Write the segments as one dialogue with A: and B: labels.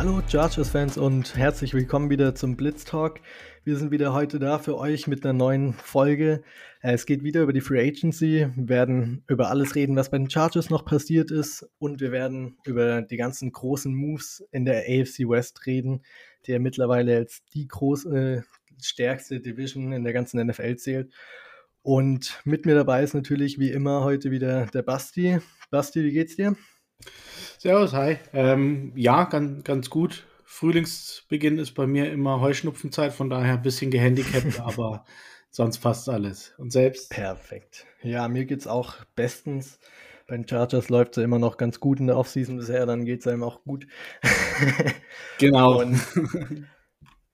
A: Hallo Chargers-Fans und herzlich willkommen wieder zum Blitz Talk. Wir sind wieder heute da für euch mit einer neuen Folge. Äh, es geht wieder über die Free Agency. Wir werden über alles reden, was bei den Chargers noch passiert ist und wir werden über die ganzen großen Moves in der AFC West reden, der mittlerweile als die große, stärkste Division in der ganzen NFL zählt. Und mit mir dabei ist natürlich wie immer heute wieder der Basti. Basti, wie geht's dir?
B: Servus, hi. Ähm, ja, ganz, ganz gut. Frühlingsbeginn ist bei mir immer Heuschnupfenzeit, von daher ein bisschen gehandicapt, aber sonst passt alles. Und selbst?
A: Perfekt. Ja, mir geht's auch bestens. Bei den Chargers läuft es ja immer noch ganz gut in der Offseason bisher, dann geht es einem auch gut.
B: genau.
A: Und,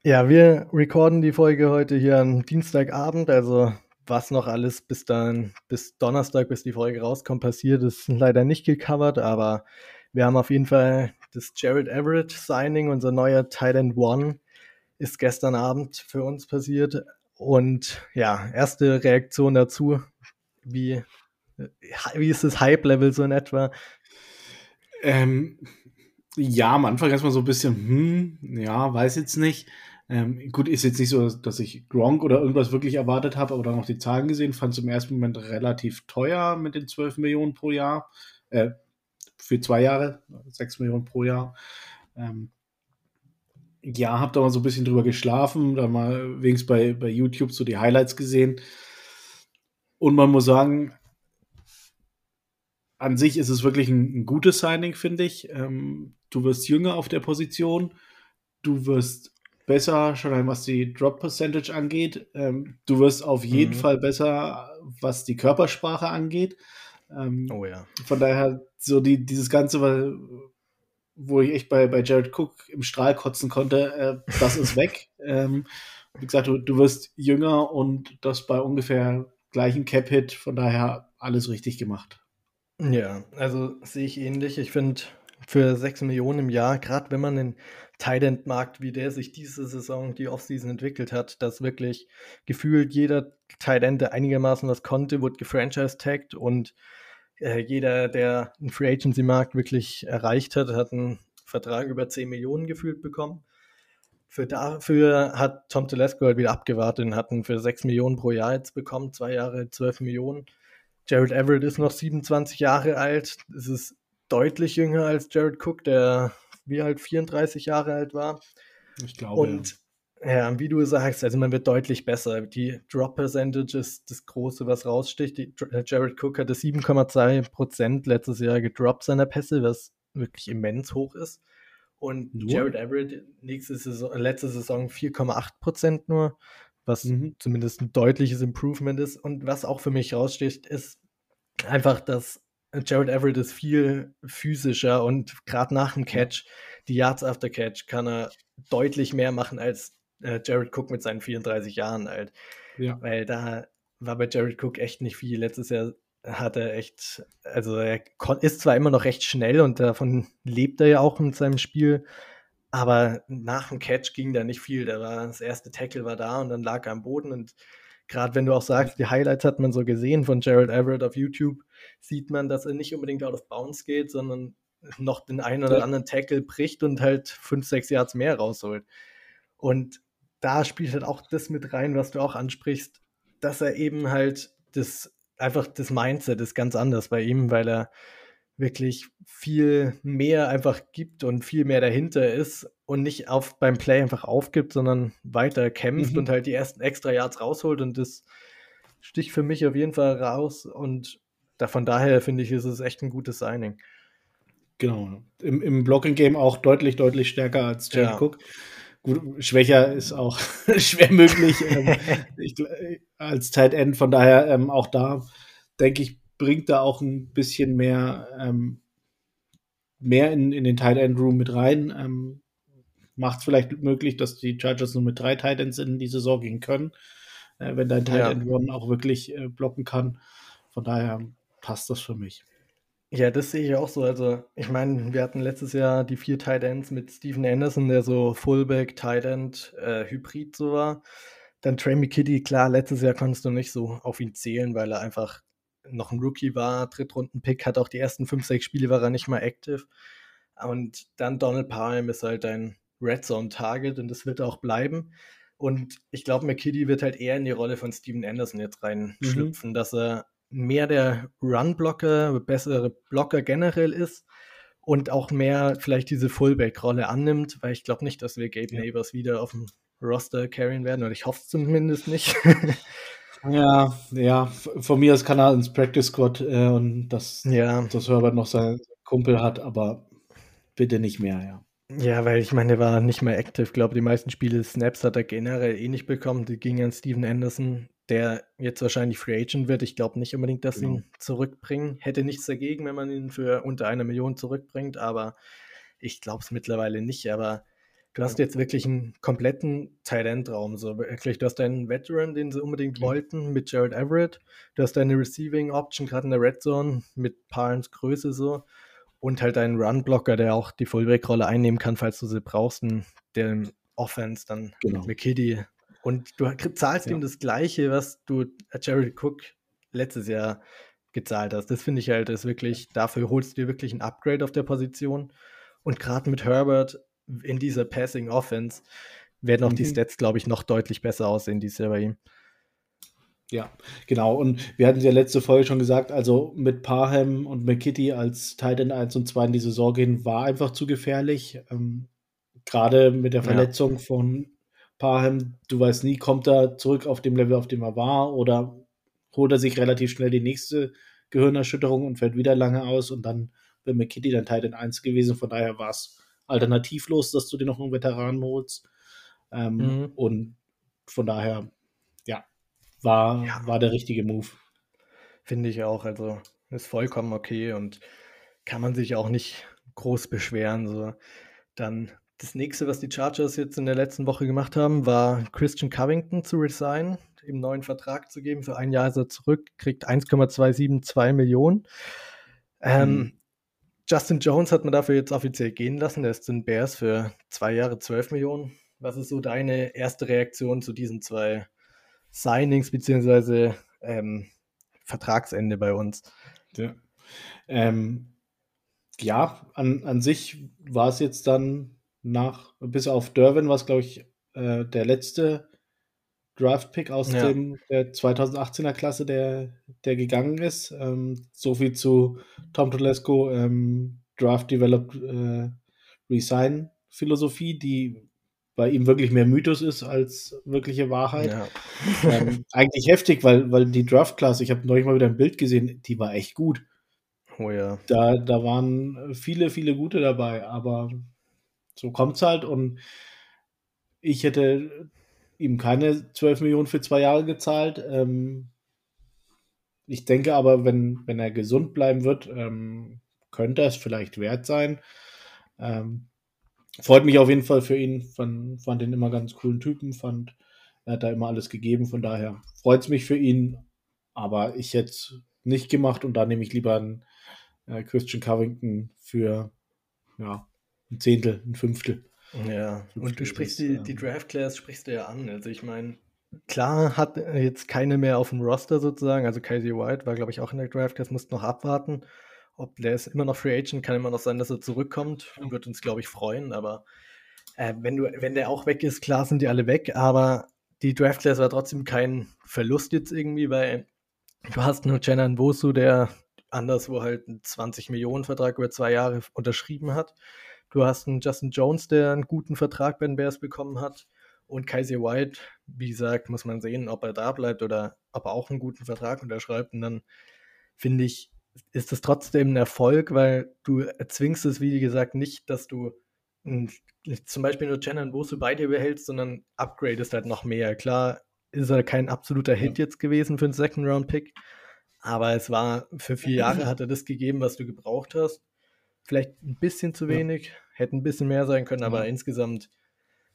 A: ja, wir recorden die Folge heute hier am Dienstagabend, also was noch alles bis dann, bis Donnerstag, bis die Folge rauskommt, passiert, ist leider nicht gecovert, aber wir haben auf jeden Fall das Jared Everett Signing, unser neuer Thailand One, ist gestern Abend für uns passiert. Und ja, erste Reaktion dazu, wie, wie ist das Hype-Level so in etwa?
B: Ähm, ja, am Anfang erstmal so ein bisschen, hm, ja, weiß jetzt nicht. Ähm, gut, ist jetzt nicht so, dass ich Gronk oder irgendwas wirklich erwartet habe, aber dann noch die Zahlen gesehen, fand es im ersten Moment relativ teuer mit den 12 Millionen pro Jahr. Äh, für zwei Jahre, 6 Millionen pro Jahr. Ähm, ja, hab da mal so ein bisschen drüber geschlafen, da mal wenigstens bei, bei YouTube so die Highlights gesehen. Und man muss sagen, an sich ist es wirklich ein, ein gutes Signing, finde ich. Ähm, du wirst jünger auf der Position, du wirst besser, schon was die Drop Percentage angeht. Ähm, du wirst auf jeden mhm. Fall besser, was die Körpersprache angeht. Ähm, oh ja. Von daher, so die, dieses Ganze, wo ich echt bei, bei Jared Cook im Strahl kotzen konnte, äh, das ist weg. ähm, wie gesagt, du, du wirst jünger und das bei ungefähr gleichen Cap-Hit, von daher alles richtig gemacht.
A: Ja, also sehe ich ähnlich. Ich finde, für 6 Millionen im Jahr, gerade wenn man den Tight-End-Markt, wie der sich diese Saison, die Offseason entwickelt hat, dass wirklich gefühlt jeder Tight-End, der einigermaßen was konnte, wurde gefranchise-tagged und äh, jeder, der einen Free Agency-Markt wirklich erreicht hat, hat einen Vertrag über 10 Millionen gefühlt bekommen. Für dafür hat Tom Telesco halt wieder abgewartet und hat einen für 6 Millionen pro Jahr jetzt bekommen, zwei Jahre 12 Millionen. Jared Everett ist noch 27 Jahre alt. Es ist deutlich jünger als Jared Cook, der wie halt 34 Jahre alt war.
B: Ich glaube.
A: Und ja. ja, wie du sagst, also man wird deutlich besser. Die Drop Percentage ist das Große, was raussticht. Die, äh, Jared Cook hatte 7,2% letztes Jahr gedroppt seiner Pässe, was wirklich immens hoch ist. Und nur? Jared Everett nächste Saison, letzte Saison 4,8% nur, was mhm. zumindest ein deutliches Improvement ist. Und was auch für mich raussticht, ist einfach, dass Jared Everett ist viel physischer und gerade nach dem Catch, die Yards after Catch, kann er deutlich mehr machen als äh, Jared Cook mit seinen 34 Jahren alt. Ja. Weil da war bei Jared Cook echt nicht viel. Letztes Jahr hat er echt, also er ist zwar immer noch recht schnell und davon lebt er ja auch in seinem Spiel, aber nach dem Catch ging da nicht viel. Da war das erste Tackle war da und dann lag er am Boden und gerade wenn du auch sagst, die Highlights hat man so gesehen von Gerald Everett auf YouTube, sieht man, dass er nicht unbedingt out of bounds geht, sondern noch den einen oder anderen Tackle bricht und halt fünf, sechs Yards mehr rausholt. Und da spielt halt auch das mit rein, was du auch ansprichst, dass er eben halt das einfach das Mindset ist ganz anders bei ihm, weil er wirklich viel mehr einfach gibt und viel mehr dahinter ist und nicht auf beim Play einfach aufgibt, sondern weiter kämpft mhm. und halt die ersten extra Yards rausholt und das sticht für mich auf jeden Fall raus und da, von daher finde ich, ist es echt ein gutes Signing.
B: Genau. Im, im Blocking-Game auch deutlich, deutlich stärker als Jared ja. Cook. Gut, schwächer ist auch schwer möglich ähm, ich, als Tight End. Von daher ähm, auch da, denke ich, bringt da auch ein bisschen mehr, ähm, mehr in, in den Tight End Room mit rein. Ähm, Macht es vielleicht möglich, dass die Chargers nur mit drei Tight Ends in die Saison gehen können, äh, wenn dein Tight End One auch wirklich äh, blocken kann. Von daher passt das für mich.
A: Ja, das sehe ich auch so. Also, ich meine, wir hatten letztes Jahr die vier Tight Ends mit Steven Anderson, der so Fullback, Tight End, äh, Hybrid so war. Dann Trey McKitty, klar, letztes Jahr konntest du nicht so auf ihn zählen, weil er einfach noch ein Rookie war, Drittrunden-Pick, hat auch die ersten fünf, sechs Spiele war er nicht mal active. Und dann Donald Parham ist halt ein Red Zone Target und das wird auch bleiben. Und ich glaube, McKitty wird halt eher in die Rolle von Steven Anderson jetzt reinschlüpfen, mhm. dass er mehr der Run-Blocker, bessere Blocker generell ist und auch mehr vielleicht diese Fullback-Rolle annimmt, weil ich glaube nicht, dass wir Gabe ja. Neighbors wieder auf dem Roster carryen werden, oder ich hoffe es zumindest nicht.
B: ja, ja, von mir aus kann er ins Practice Squad äh, und das, ja. dass Herbert noch seinen Kumpel hat, aber bitte nicht mehr, ja.
A: Ja, weil ich meine, der war nicht mehr active. Ich glaube, die meisten Spiele Snaps hat er generell eh nicht bekommen. Die gingen an Steven Anderson, der jetzt wahrscheinlich Free Agent wird. Ich glaube nicht unbedingt, dass sie ihn genau. zurückbringen. Hätte nichts dagegen, wenn man ihn für unter einer Million zurückbringt, aber ich glaube es mittlerweile nicht. Aber du hast jetzt wirklich einen kompletten Tight-End-Raum. So wirklich, du hast einen Veteran, den sie unbedingt mhm. wollten, mit Jared Everett. Du hast deine Receiving-Option, gerade in der Red Zone, mit Parents Größe so und halt einen Run-Blocker, der auch die Fullback-Rolle einnehmen kann, falls du sie brauchst, in der Offense dann genau. mit McKiddy. Und du zahlst ja. ihm das Gleiche, was du äh, Jared Cook letztes Jahr gezahlt hast. Das finde ich halt, ist wirklich, dafür holst du dir wirklich ein Upgrade auf der Position. Und gerade mit Herbert in dieser Passing Offense werden auch mhm. die Stats, glaube ich, noch deutlich besser aussehen dieses Jahr bei ihm.
B: Ja, genau. Und wir hatten ja letzte Folge schon gesagt, also mit Parham und McKitty als Titan 1 und 2 in die Saison gehen, war einfach zu gefährlich. Ähm, Gerade mit der Verletzung ja. von Parham, du weißt nie, kommt er zurück auf dem Level, auf dem er war, oder holt er sich relativ schnell die nächste Gehirnerschütterung und fällt wieder lange aus und dann wäre McKitty dann Titan 1 gewesen. Von daher war es alternativlos, dass du dir noch einen Veteran holst. Ähm, mhm. Und von daher war, ja. war der richtige Move.
A: Finde ich auch. Also ist vollkommen okay und kann man sich auch nicht groß beschweren. So. Dann das nächste, was die Chargers jetzt in der letzten Woche gemacht haben, war Christian Covington zu resign, ihm neuen Vertrag zu geben. Für ein Jahr ist er zurück, kriegt 1,272 Millionen. Ähm, mhm. Justin Jones hat man dafür jetzt offiziell gehen lassen. Der ist den Bears für zwei Jahre 12 Millionen. Was ist so deine erste Reaktion zu diesen zwei Signings beziehungsweise ähm, Vertragsende bei uns.
B: Ja, ähm, ja an, an sich war es jetzt dann nach, bis auf Derwin, was glaube ich äh, der letzte Draft-Pick aus ja. dem der 2018er Klasse, der, der gegangen ist. Ähm, so viel zu Tom Telesco ähm, Draft Developed äh, Resign Philosophie, die bei ihm wirklich mehr Mythos ist als wirkliche Wahrheit. Ja. Ähm, eigentlich heftig, weil, weil die Draft-Class, ich habe neulich mal wieder ein Bild gesehen, die war echt gut.
A: Oh ja.
B: Da, da waren viele, viele gute dabei, aber so kommt es halt und ich hätte ihm keine 12 Millionen für zwei Jahre gezahlt. Ähm, ich denke aber, wenn, wenn er gesund bleiben wird, ähm, könnte es vielleicht wert sein. Ähm, freut mich auf jeden Fall für ihn. Fand, fand den immer ganz coolen Typen, fand, er hat da immer alles gegeben. Von daher freut es mich für ihn. Aber ich hätte es nicht gemacht und da nehme ich lieber einen äh, Christian Covington für ja, ein Zehntel, ein Fünftel.
A: Ja, und du sprichst die, die Draft Class sprichst du ja an. Also ich meine, klar hat jetzt keine mehr auf dem Roster sozusagen. Also Casey White war, glaube ich, auch in der Draft Class, musste noch abwarten. Ob der ist immer noch Free Agent, kann immer noch sein, dass er zurückkommt. Wird uns, glaube ich, freuen. Aber äh, wenn, du, wenn der auch weg ist, klar sind die alle weg. Aber die Draft Class war trotzdem kein Verlust jetzt irgendwie, weil du hast nur Jenan Bosu, der anderswo halt einen 20 Millionen Vertrag über zwei Jahre unterschrieben hat. Du hast einen Justin Jones, der einen guten Vertrag bei den Bears bekommen hat. Und Kaiser White, wie gesagt, muss man sehen, ob er da bleibt oder ob er auch einen guten Vertrag unterschreibt. Und dann finde ich, ist es trotzdem ein Erfolg, weil du erzwingst es, wie gesagt, nicht, dass du zum Beispiel nur Chen Bosu bei dir behältst, sondern upgradest halt noch mehr. Klar ist er kein absoluter Hit jetzt gewesen für einen Second-Round-Pick, aber es war, für vier Jahre hat er das gegeben, was du gebraucht hast. Vielleicht ein bisschen zu wenig, ja. hätte ein bisschen mehr sein können, aber ja. insgesamt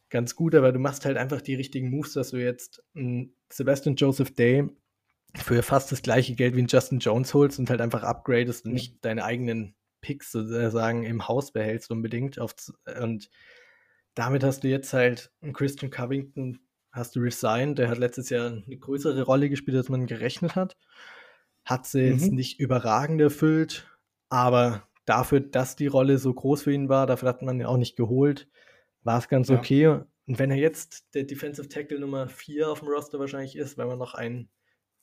A: ganz gut. Aber du machst halt einfach die richtigen Moves, dass du jetzt Sebastian Joseph Day für fast das gleiche Geld wie ein Justin Jones holst und halt einfach upgradest und nicht deine eigenen Picks sozusagen im Haus behältst unbedingt. Auf, und damit hast du jetzt halt einen Christian Covington, hast du resigned, der hat letztes Jahr eine größere Rolle gespielt, als man gerechnet hat. Hat sie mhm. jetzt nicht überragend erfüllt, aber dafür, dass die Rolle so groß für ihn war, dafür hat man ihn auch nicht geholt, war es ganz ja. okay. Und wenn er jetzt der Defensive Tackle Nummer 4 auf dem Roster wahrscheinlich ist, wenn man noch einen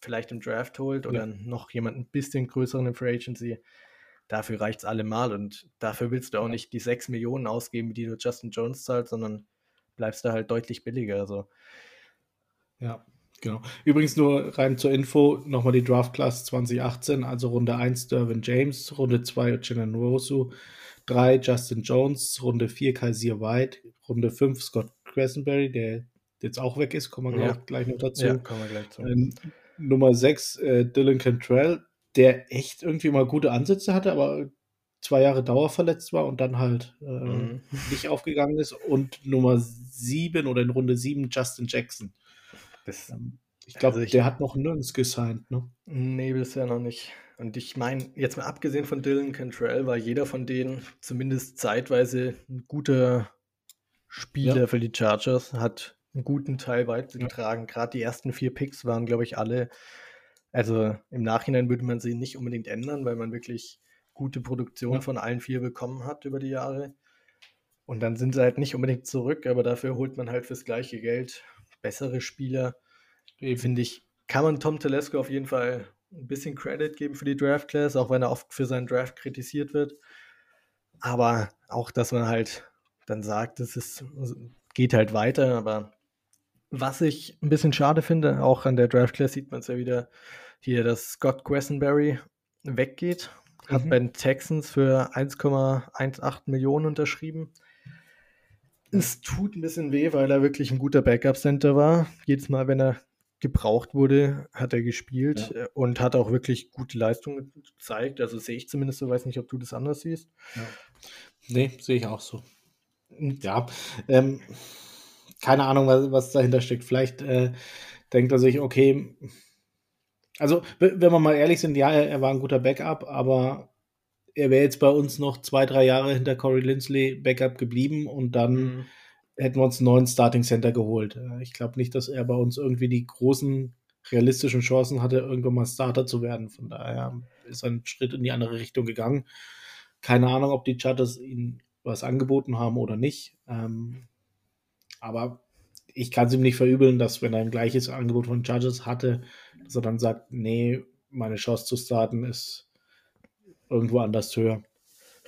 A: vielleicht im Draft holt oder ja. noch jemanden ein bisschen größeren im Free Agency, dafür reicht es allemal. Und dafür willst du auch nicht die 6 Millionen ausgeben, die du Justin Jones zahlt, sondern bleibst da halt deutlich billiger. Also.
B: Ja, genau. Übrigens nur rein zur Info, nochmal die Draft Class 2018, also Runde 1 Dervin James, Runde 2 Jenan Rosu, 3 Justin Jones, Runde 4 Kaiser White, Runde 5 Scott Cressenberry, der jetzt auch weg ist, kommen wir ja. gleich noch dazu. Ja, kommen wir gleich zu. Ähm, Nummer 6 äh, Dylan Cantrell, der echt irgendwie mal gute Ansätze hatte, aber zwei Jahre dauerverletzt war und dann halt äh, mhm. nicht aufgegangen ist. Und Nummer 7 oder in Runde 7 Justin Jackson. Das, ähm, ich glaube, also der hat noch nirgends gesigned, ne?
A: Nee, bisher noch nicht. Und ich meine, jetzt mal abgesehen von Dylan Cantrell, war jeder von denen zumindest zeitweise ein guter Spieler ja. für die Chargers, hat einen guten Teil weit getragen. Ja. Gerade die ersten vier Picks waren, glaube ich, alle. Also im Nachhinein würde man sie nicht unbedingt ändern, weil man wirklich gute Produktion ja. von allen vier bekommen hat über die Jahre. Und dann sind sie halt nicht unbedingt zurück, aber dafür holt man halt fürs gleiche Geld bessere Spieler. Finde ich, kann man Tom Telesco auf jeden Fall ein bisschen Credit geben für die Draft Class, auch wenn er oft für seinen Draft kritisiert wird. Aber auch, dass man halt dann sagt, es ist, geht halt weiter. Aber was ich ein bisschen schade finde, auch an der Draft Class sieht man es ja wieder hier, dass Scott Quessenberry weggeht. Hat mhm. bei den Texans für 1,18 Millionen unterschrieben. Es tut ein bisschen weh, weil er wirklich ein guter Backup-Center war. Jedes Mal, wenn er gebraucht wurde, hat er gespielt ja. Und hat auch wirklich gute Leistungen gezeigt. Also sehe ich zumindest so, weiß nicht, ob du das anders siehst.
B: Ja. Nee, sehe ich auch so. Ja, ähm, keine Ahnung, was, was dahinter steckt. Vielleicht äh, denkt er sich, okay, also wenn wir mal ehrlich sind, ja, er, er war ein guter Backup, aber er wäre jetzt bei uns noch zwei, drei Jahre hinter Corey Lindsley Backup geblieben und dann mhm hätten wir uns einen neuen Starting Center geholt. Äh, ich glaube nicht, dass er bei uns irgendwie die großen realistischen Chancen hatte, irgendwann mal Starter zu werden. Von daher ist er ein Schritt in die andere Richtung gegangen. Keine Ahnung, ob die Chargers ihn was angeboten haben oder nicht. Ähm, aber ich kann es ihm nicht verübeln, dass wenn er ein gleiches Angebot von Chargers hatte, dass er dann sagt, nee, meine Chance zu starten ist irgendwo anders höher.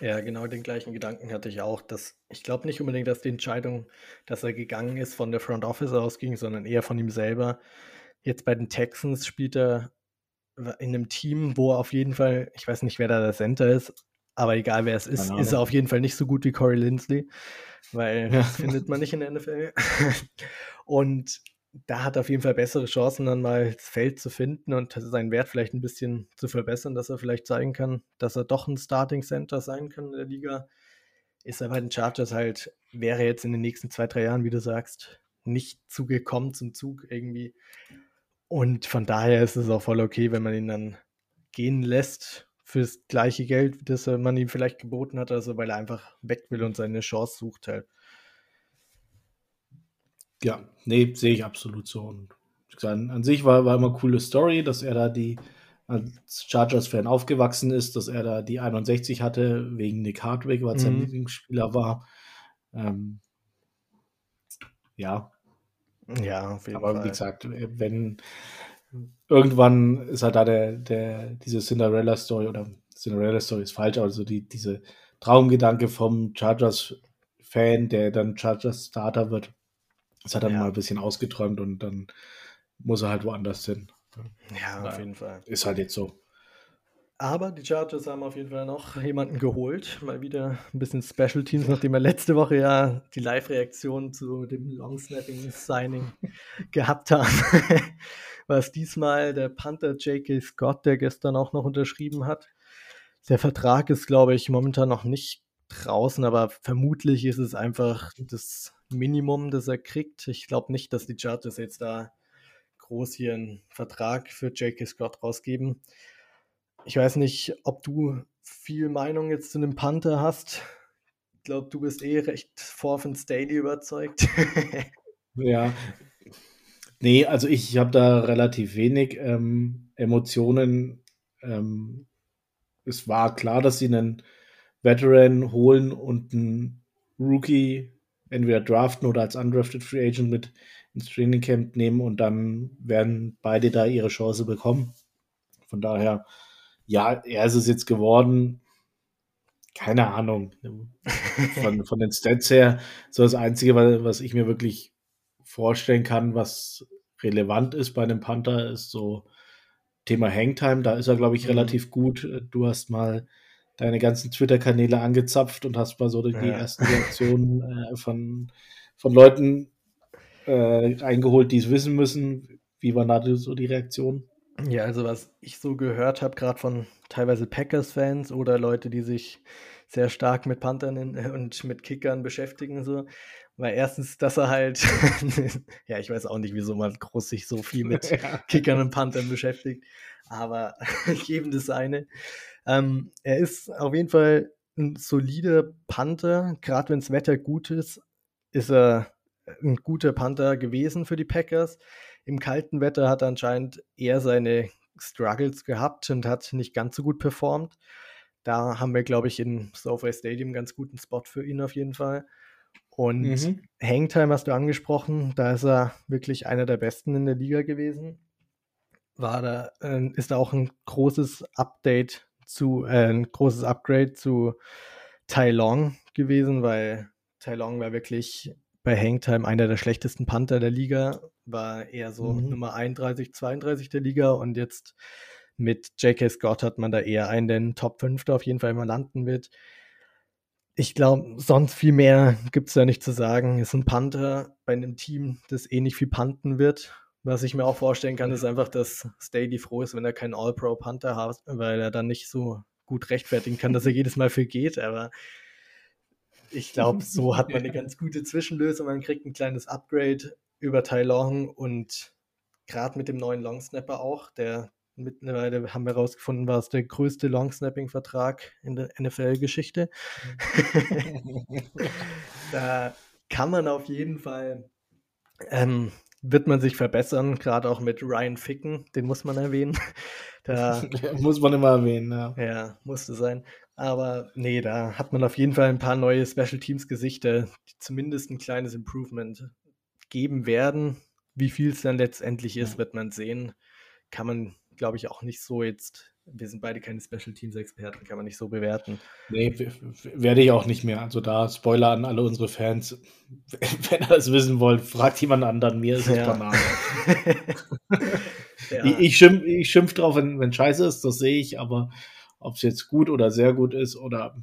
A: Ja, genau den gleichen Gedanken hatte ich auch. Dass, ich glaube nicht unbedingt, dass die Entscheidung, dass er gegangen ist, von der Front Office ausging, sondern eher von ihm selber. Jetzt bei den Texans spielt er in einem Team, wo auf jeden Fall, ich weiß nicht, wer da der Center ist, aber egal wer es ist, ist er auf jeden Fall nicht so gut wie Corey Lindsley, weil ja. das findet man nicht in der NFL. Und da hat er auf jeden Fall bessere Chancen, dann mal das Feld zu finden und seinen Wert vielleicht ein bisschen zu verbessern, dass er vielleicht zeigen kann, dass er doch ein Starting Center sein kann in der Liga. Ist er bei den Chargers halt, wäre jetzt in den nächsten zwei, drei Jahren, wie du sagst, nicht zugekommen zum Zug irgendwie. Und von daher ist es auch voll okay, wenn man ihn dann gehen lässt fürs gleiche Geld, das man ihm vielleicht geboten hat, also weil er einfach weg will und seine Chance sucht halt.
B: Ja, nee, sehe ich absolut so. Und an sich war, war immer eine coole Story, dass er da die als Chargers-Fan aufgewachsen ist, dass er da die 61 hatte, wegen Nick Hardwick, weil es sein mhm. Lieblingsspieler war. Ähm, ja.
A: Ja, auf
B: jeden Aber Fall. wie gesagt, wenn irgendwann ist halt da der, der, diese Cinderella-Story oder Cinderella-Story ist falsch, also die, diese Traumgedanke vom Chargers-Fan, der dann Chargers-Starter wird, das hat er ja. mal ein bisschen ausgeträumt und dann muss er halt woanders hin.
A: Ja, auf jeden Fall.
B: Ist halt jetzt so.
A: Aber die Chargers haben auf jeden Fall noch jemanden geholt. Mal wieder ein bisschen Special Teams, nachdem wir letzte Woche ja die Live-Reaktion zu dem Long-Snapping-Signing gehabt haben. War es diesmal der Panther J.K. Scott, der gestern auch noch unterschrieben hat. Der Vertrag ist, glaube ich, momentan noch nicht draußen, aber vermutlich ist es einfach das Minimum, das er kriegt. Ich glaube nicht, dass die Chargers jetzt da groß hier einen Vertrag für J.K. Scott rausgeben. Ich weiß nicht, ob du viel Meinung jetzt zu einem Panther hast. Ich glaube, du bist eh recht von Staley überzeugt.
B: ja. Nee, also ich habe da relativ wenig ähm, Emotionen. Ähm, es war klar, dass sie einen Veteran holen und einen Rookie entweder draften oder als undrafted Free Agent mit ins Training Camp nehmen und dann werden beide da ihre Chance bekommen. Von daher, ja, er ist es jetzt geworden. Keine Ahnung. Von, von den Stats her, so das Einzige, was ich mir wirklich vorstellen kann, was relevant ist bei einem Panther, ist so Thema Hangtime. Da ist er, glaube ich, mhm. relativ gut. Du hast mal deine ganzen Twitter-Kanäle angezapft und hast mal so die ja. ersten Reaktionen äh, von, von Leuten äh, eingeholt, die es wissen müssen. Wie war da so die Reaktion?
A: Ja, also was ich so gehört habe, gerade von teilweise Packers-Fans oder Leute, die sich sehr stark mit Panthern und mit Kickern beschäftigen, so, weil erstens, dass er halt, ja, ich weiß auch nicht, wieso man groß sich so viel mit. Kickern und Panthern beschäftigt, aber jedem das eine. Ähm, er ist auf jeden Fall ein solider Panther, gerade wenn das Wetter gut ist, ist er ein guter Panther gewesen für die Packers. Im kalten Wetter hat er anscheinend eher seine Struggles gehabt und hat nicht ganz so gut performt. Da haben wir, glaube ich, in SoFi Stadium einen ganz guten Spot für ihn auf jeden Fall. Und mhm. Hangtime hast du angesprochen, da ist er wirklich einer der besten in der Liga gewesen. War da, äh, ist da auch ein großes Update zu, äh, ein großes Upgrade zu Tai Long gewesen, weil Tai Long war wirklich bei Hangtime einer der schlechtesten Panther der Liga, war eher so mhm. Nummer 31, 32 der Liga und jetzt mit J.K. Scott hat man da eher einen, der in den Top 5 auf jeden Fall immer landen wird. Ich glaube, sonst viel mehr gibt es da nicht zu sagen. Ist ein Panther bei einem Team, das eh nicht viel panten wird. Was ich mir auch vorstellen kann, ist einfach, dass Staley froh ist, wenn er keinen All-Pro-Panther hat, weil er dann nicht so gut rechtfertigen kann, dass er jedes Mal für geht. Aber ich glaube, so hat man eine ganz gute Zwischenlösung. Man kriegt ein kleines Upgrade über Tai Long und gerade mit dem neuen Longsnapper auch, der mittlerweile haben wir herausgefunden, war es der größte Longsnapping-Vertrag in der NFL-Geschichte. da kann man auf jeden Fall, ähm, wird man sich verbessern, gerade auch mit Ryan Ficken, den muss man erwähnen.
B: Da, muss man immer erwähnen, ja.
A: Ja, musste sein. Aber nee, da hat man auf jeden Fall ein paar neue Special Teams Gesichter, die zumindest ein kleines Improvement geben werden. Wie viel es dann letztendlich ist, wird man sehen. Kann man glaube ich, auch nicht so jetzt. Wir sind beide keine Special Teams Experten, kann man nicht so bewerten.
B: Nee, werde ich auch nicht mehr. Also da Spoiler an alle unsere Fans. Wenn ihr das wissen wollt, fragt jemand anderen. Mir ist es ja. Banane. ja. Ich, ich schimpf, ich schimpf drauf, wenn, wenn scheiße ist, das sehe ich, aber ob es jetzt gut oder sehr gut ist oder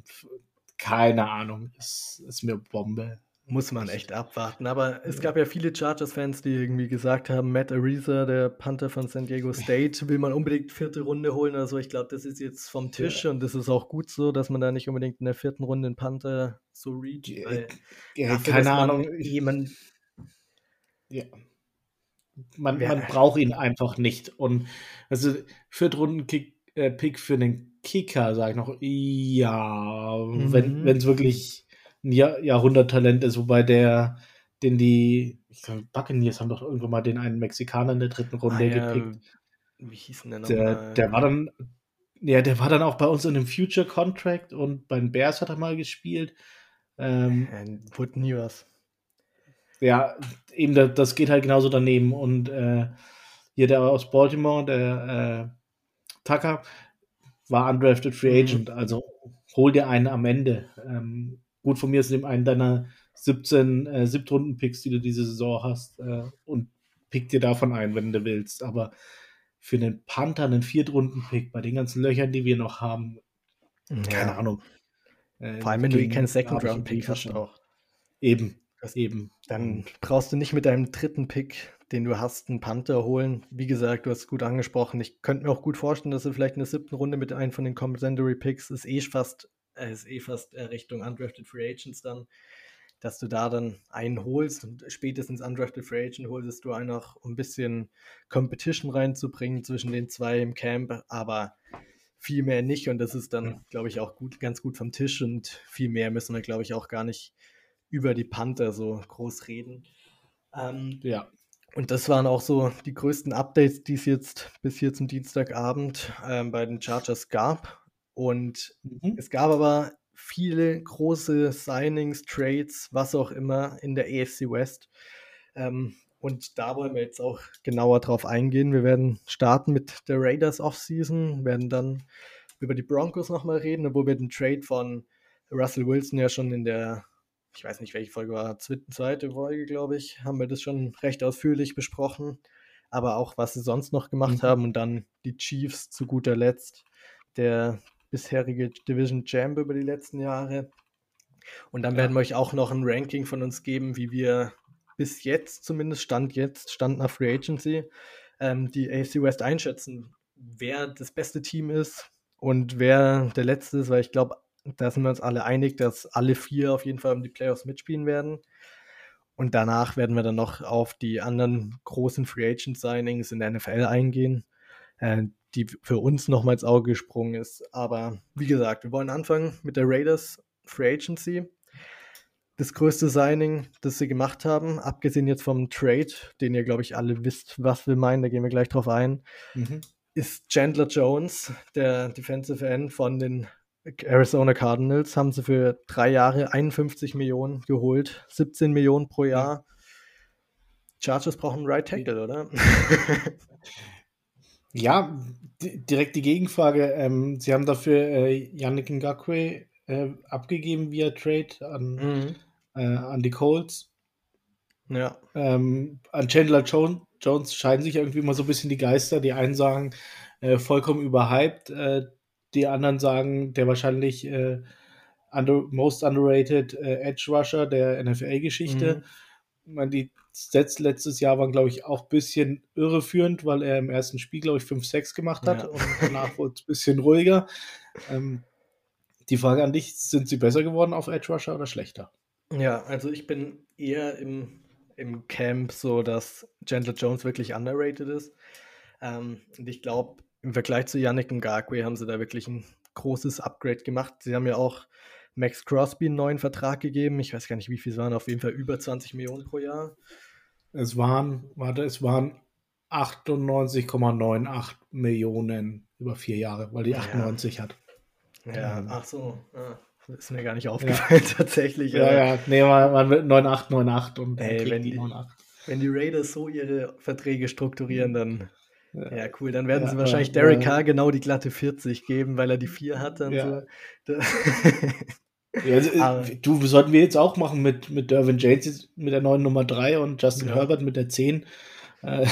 B: keine Ahnung, ist, ist mir Bombe.
A: Muss man echt abwarten. Aber es gab ja viele Chargers-Fans, die irgendwie gesagt haben, Matt Ariza, der Panther von San Diego State, will man unbedingt vierte Runde holen oder so. Ich glaube, das ist jetzt vom Tisch ja. und das ist auch gut so, dass man da nicht unbedingt in der vierten Runde einen Panther so reacht.
B: Ja, dafür, keine Ahnung. Jemand ja. Man, ja. man braucht ihn einfach nicht. Und also Viertrunden-Pick äh, für den Kicker, sage ich noch, ja, mhm. wenn es wirklich ein Jahr, Jahrhunderttalent ist, wobei der, den die, ich glaube, Buccaneers haben doch irgendwann mal den einen Mexikaner in der dritten Runde ah, gepickt. Wie hieß denn der nochmal? Der, der war dann, ja, der war dann auch bei uns in einem Future Contract und bei den Bears hat er mal gespielt. Ähm,
A: nie was.
B: Ja, eben, das geht halt genauso daneben. Und äh, hier der aus Baltimore, der äh, Tucker, war undrafted Free mhm. Agent. Mhm. Also hol dir einen am Ende. Ähm, gut von mir ist, nimm einen deiner 17 äh, Siebtrunden-Picks, die du diese Saison hast, äh, und pick dir davon ein, wenn du willst. Aber für einen Panther, einen Viertrunden-Pick, bei den ganzen Löchern, die wir noch haben, ja. keine Ahnung.
A: Äh, Vor allem, wenn du eh keinen Second-Round-Pick hast auch.
B: Eben, das eben.
A: Dann brauchst du nicht mit deinem dritten Pick, den du hast, einen Panther holen. Wie gesagt, du hast es gut angesprochen. Ich könnte mir auch gut vorstellen, dass du vielleicht in der siebten Runde mit einem von den Compensatory Picks ist eh fast äh, ist eh fast äh, Richtung Undrafted Free Agents dann, dass du da dann einen holst und spätestens Undrafted Free Agent holst du einen auch, um ein bisschen Competition reinzubringen zwischen den zwei im Camp, aber viel mehr nicht und das ist dann, glaube ich, auch gut, ganz gut vom Tisch und viel mehr müssen wir, glaube ich, auch gar nicht über die Panther so groß reden. Ähm, ja. Und das waren auch so die größten Updates, die es jetzt bis hier zum Dienstagabend ähm, bei den Chargers gab. Und mhm. es gab aber viele große Signings, Trades, was auch immer in der AFC West. Ähm, und da wollen wir jetzt auch genauer drauf eingehen. Wir werden starten mit der Raiders Offseason, werden dann über die Broncos nochmal reden, wo wir den Trade von Russell Wilson ja schon in der, ich weiß nicht, welche Folge war, zweite Folge, glaube ich, haben wir das schon recht ausführlich besprochen. Aber auch, was sie sonst noch gemacht mhm. haben und dann die Chiefs zu guter Letzt, der bisherige Division Champ über die letzten Jahre. Und dann ja. werden wir euch auch noch ein Ranking von uns geben, wie wir bis jetzt, zumindest Stand jetzt, Stand nach Free Agency, ähm, die AFC West einschätzen, wer das beste Team ist und wer der letzte ist, weil ich glaube, da sind wir uns alle einig, dass alle vier auf jeden Fall um die Playoffs mitspielen werden. Und danach werden wir dann noch auf die anderen großen Free Agent Signings in der NFL eingehen, äh, die für uns nochmal ins Auge gesprungen ist. Aber wie gesagt, wir wollen anfangen mit der Raiders Free Agency das größte Signing, das sie gemacht haben, abgesehen jetzt vom Trade, den ihr, glaube ich, alle wisst, was wir meinen, da gehen wir gleich drauf ein, mhm. ist Chandler Jones, der Defensive End von den Arizona Cardinals, haben sie für drei Jahre 51 Millionen geholt, 17 Millionen pro Jahr. Chargers brauchen einen Right Tackle, oder?
B: ja, direkt die Gegenfrage. Ähm, sie haben dafür äh, Yannick Ngakwe äh, abgegeben via Trade an mhm äh, an die Colts. Ja. Ähm, an Chandler Jones, Jones scheiden sich irgendwie immer so ein bisschen die Geister. Die einen sagen, äh, vollkommen überhyped. Äh, die anderen sagen, der wahrscheinlich äh, under, most underrated äh, Edge Rusher der NFL-Geschichte. Mhm. Die Stats letztes Jahr waren, glaube ich, auch ein bisschen irreführend, weil er im ersten Spiel, glaube ich, 5-6 gemacht hat ja. und danach wurde es ein bisschen ruhiger. Ähm, die Frage an dich, sind sie besser geworden auf Edge Rusher oder schlechter?
A: Ja, also ich bin eher im, im Camp so, dass Chandler Jones wirklich underrated ist. Ähm, und ich glaube, im Vergleich zu Yannick Ngakwe haben sie da wirklich ein großes Upgrade gemacht. Sie haben ja auch Max Crosby einen neuen Vertrag gegeben. Ich weiß gar nicht, wie viel es waren. Auf jeden Fall über 20 Millionen pro Jahr.
B: Es waren, warte, es waren 98,98 Millionen über vier Jahre, weil die 98
A: ja.
B: hat.
A: Ja, ach so. Ja. Ist mir gar nicht aufgefallen, ja. tatsächlich.
B: Ja, ja, nee, man, man wird 9,898 und
A: Ey, wenn die, die wenn die Raiders so ihre Verträge strukturieren, dann ja, ja cool. Dann werden sie wahrscheinlich Derek Carr genau die glatte 40 geben, weil er die 4 hatte und so.
B: ja, also, Aber, du, sollten wir jetzt auch machen mit, mit Dervin James mit der neuen Nummer 3 und Justin Herbert mit der 10.
A: Äh,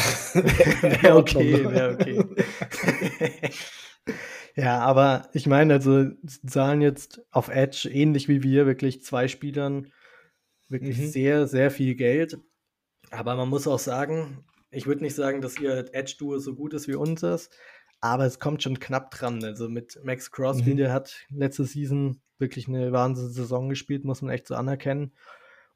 A: wäre okay, wäre okay. Ja, aber ich meine, also sie zahlen jetzt auf Edge ähnlich wie wir wirklich zwei Spielern wirklich mhm. sehr, sehr viel Geld. Aber man muss auch sagen, ich würde nicht sagen, dass ihr Edge-Duo so gut ist wie unseres, aber es kommt schon knapp dran. Also mit Max Crosby, mhm. der hat letzte Season wirklich eine wahnsinnige Saison gespielt, muss man echt so anerkennen.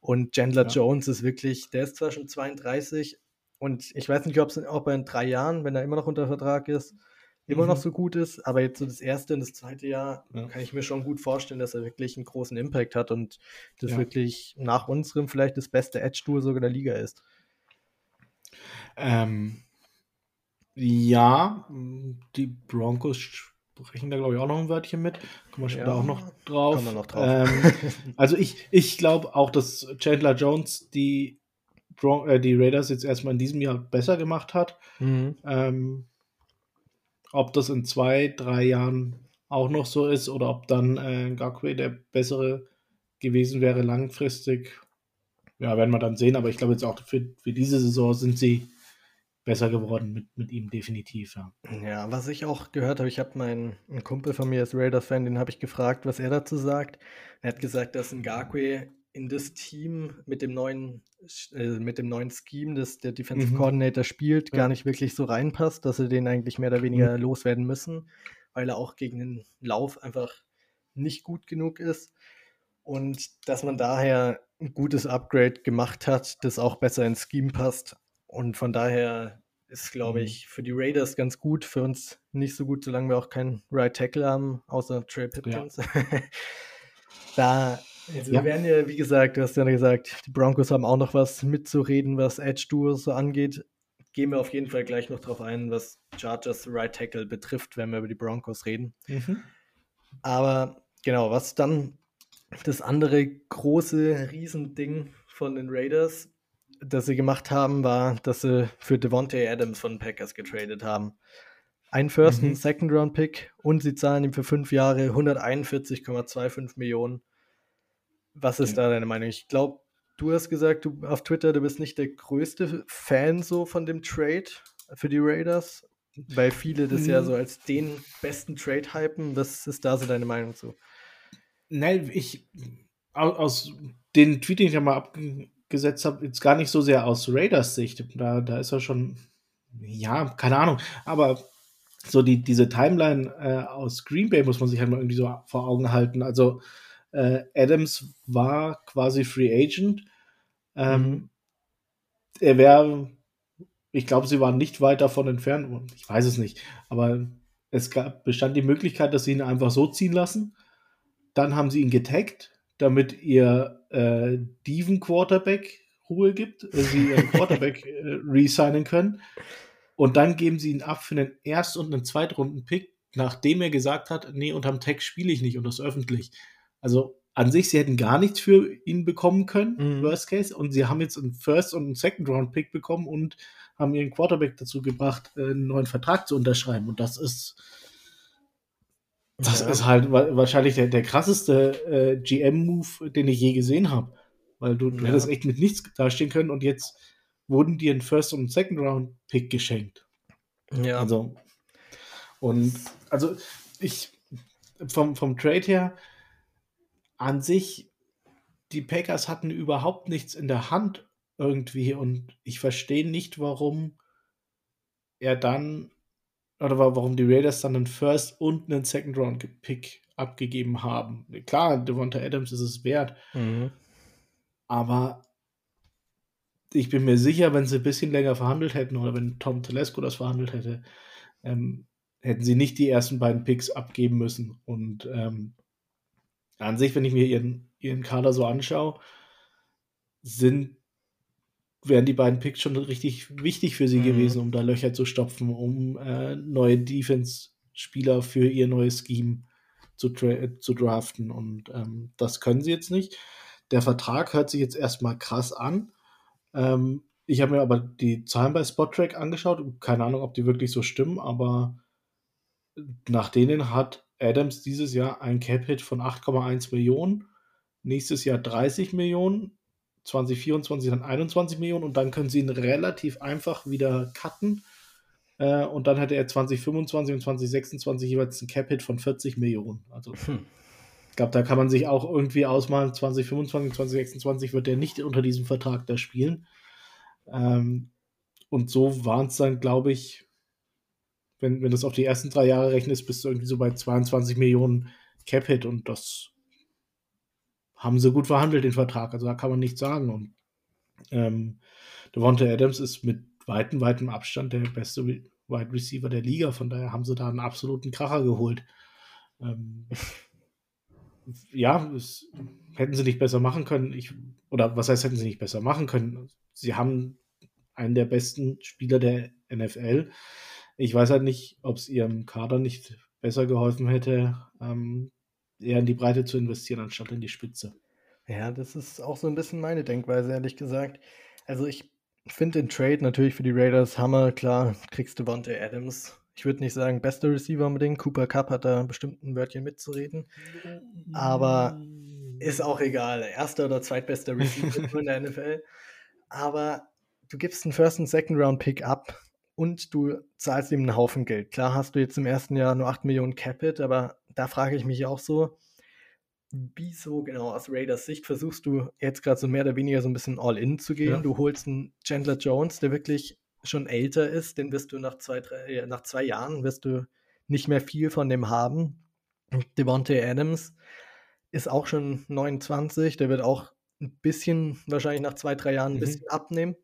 A: Und Chandler ja. Jones ist wirklich, der ist zwar schon 32 und ich weiß nicht, ob er in drei Jahren, wenn er immer noch unter Vertrag ist, immer mhm. noch so gut ist, aber jetzt so das erste und das zweite Jahr ja. kann ich mir schon gut vorstellen, dass er wirklich einen großen Impact hat und das ja. wirklich nach unserem vielleicht das beste Edge-Duo sogar der Liga ist.
B: Ähm, ja, die Broncos sprechen da glaube ich auch noch ein Wörtchen mit. Kommen wir schon ja, da auch noch drauf. Kommen wir noch drauf. Ähm, also ich, ich glaube auch, dass Chandler Jones die, äh, die Raiders jetzt erstmal in diesem Jahr besser gemacht hat. Mhm. Ähm, ob das in zwei, drei Jahren auch noch so ist oder ob dann äh, Gakwe der bessere gewesen wäre langfristig, ja, werden wir dann sehen. Aber ich glaube jetzt auch für, für diese Saison sind sie besser geworden mit, mit ihm definitiv. Ja.
A: ja, was ich auch gehört habe, ich habe meinen ein Kumpel von mir als Raiders-Fan, den habe ich gefragt, was er dazu sagt. Er hat gesagt, dass Ngakwe in das Team mit dem neuen, äh, mit dem neuen Scheme, das der Defensive mhm. Coordinator spielt, ja. gar nicht wirklich so reinpasst, dass sie den eigentlich mehr oder weniger mhm. loswerden müssen, weil er auch gegen den Lauf einfach nicht gut genug ist. Und dass man daher ein gutes Upgrade gemacht hat, das auch besser ins Scheme passt. Und von daher ist, glaube mhm. ich, für die Raiders ganz gut, für uns nicht so gut, solange wir auch keinen Right Tackle haben, außer Trey Pipkins. Ja. da also ja. wir werden ja, wie gesagt, du hast ja gesagt, die Broncos haben auch noch was mitzureden, was Edge-Duos so angeht. Gehen wir auf jeden Fall gleich noch drauf ein, was Chargers Right Tackle betrifft, wenn wir über die Broncos reden. Mhm. Aber genau, was dann das andere große Riesending von den Raiders, das sie gemacht haben, war, dass sie für Devontae Adams von Packers getradet haben. Ein First- mhm. und Second-Round-Pick und sie zahlen ihm für fünf Jahre 141,25 Millionen. Was ist ja. da deine Meinung? Ich glaube, du hast gesagt, du auf Twitter, du bist nicht der größte Fan so von dem Trade für die Raiders, weil viele das mhm. ja so als den besten Trade hypen. Was ist da so deine Meinung zu?
B: Nein, ich aus den Tweet, den ich ja mal abgesetzt habe, jetzt gar nicht so sehr aus Raiders Sicht. Da, da ist er schon, ja, keine Ahnung, aber so die, diese Timeline äh, aus Green Bay muss man sich halt mal irgendwie so vor Augen halten. Also äh, Adams war quasi Free Agent. Ähm, mhm. Er wäre, ich glaube, sie waren nicht weit davon entfernt. Ich weiß es nicht, aber es gab, bestand die Möglichkeit, dass sie ihn einfach so ziehen lassen. Dann haben sie ihn getaggt, damit ihr äh, Deven Quarterback Ruhe gibt, äh, sie ihren Quarterback äh, resignen können. Und dann geben sie ihn ab für einen Erst- und einen Zweitrunden-Pick, nachdem er gesagt hat, nee, unterm Tag spiele ich nicht und das öffentlich. Also an sich, sie hätten gar nichts für ihn bekommen können, mhm. Worst Case. Und sie haben jetzt einen First- und einen Second-Round-Pick bekommen und haben ihren Quarterback dazu gebracht, äh, einen neuen Vertrag zu unterschreiben. Und das ist das ja. ist halt wahrscheinlich der, der krasseste äh, GM-Move, den ich je gesehen habe. Weil du, du ja. hättest echt mit nichts dastehen können und jetzt wurden dir ein First- und Second-Round-Pick geschenkt. Ja. Also, und also ich vom, vom Trade her an sich, die Packers hatten überhaupt nichts in der Hand irgendwie und ich verstehe nicht, warum er dann oder warum die Raiders dann einen First und einen Second Round Pick abgegeben haben. Klar, Devonta Adams ist es wert, mhm. aber ich bin mir sicher, wenn sie ein bisschen länger verhandelt hätten oder wenn Tom Telesco das verhandelt hätte, ähm, hätten sie nicht die ersten beiden Picks abgeben müssen. Und ähm, an sich, wenn ich mir ihren, ihren Kader so anschaue, sind wären die beiden Picks schon richtig wichtig für sie mhm. gewesen, um da Löcher zu stopfen, um äh, neue Defense-Spieler für ihr neues Scheme zu, zu draften. Und ähm, das können sie jetzt nicht. Der Vertrag hört sich jetzt erstmal krass an. Ähm, ich habe mir aber die Zahlen bei Spottrack angeschaut. Keine Ahnung, ob die wirklich so stimmen, aber nach denen hat Adams dieses Jahr ein Cap-Hit von 8,1 Millionen, nächstes Jahr 30 Millionen, 2024 dann 21 Millionen und dann können sie ihn relativ einfach wieder cutten. Äh, und dann hätte er 2025 und 2026 jeweils einen Cap-Hit von 40 Millionen. Also hm. ich glaube, da kann man sich auch irgendwie ausmalen, 2025, 2026 wird er nicht unter diesem Vertrag da spielen. Ähm, und so waren es dann, glaube ich, wenn, wenn du es auf die ersten drei Jahre rechnest, bist du irgendwie so bei 22 Millionen Cap-Hit und das haben sie gut verhandelt, den Vertrag. Also da kann man nichts sagen. Und ähm, Devonta Adams ist mit weitem, weitem Abstand der beste Wide Receiver der Liga. Von daher haben sie da einen absoluten Kracher geholt. Ähm, ja, es, hätten sie nicht besser machen können. Ich, oder was heißt, hätten sie nicht besser machen können? Sie haben einen der besten Spieler der NFL. Ich weiß halt nicht, ob es ihrem Kader nicht besser geholfen hätte, ähm, eher in die Breite zu investieren, anstatt in die Spitze.
A: Ja, das ist auch so ein bisschen meine Denkweise, ehrlich gesagt. Also ich finde den Trade natürlich für die Raiders Hammer, klar, kriegst du Bonte Adams. Ich würde nicht sagen, bester Receiver unbedingt. Cooper Cup hat da bestimmt ein Wörtchen mitzureden. Aber ist auch egal. Erster oder zweitbester Receiver in der NFL. Aber du gibst einen First- und Second-Round-Pick ab und du zahlst ihm einen Haufen Geld. Klar hast du jetzt im ersten Jahr nur 8 Millionen Capit, aber da frage ich mich auch so, wieso genau aus Raiders Sicht versuchst du jetzt gerade so mehr oder weniger so ein bisschen All-In zu gehen? Ja. Du holst einen Chandler Jones, der wirklich schon älter ist, den wirst du nach zwei, drei, äh, nach zwei Jahren wirst du nicht mehr viel von dem haben. Devontae Adams ist auch schon 29, der wird auch ein bisschen, wahrscheinlich nach zwei, drei Jahren ein mhm. bisschen abnehmen.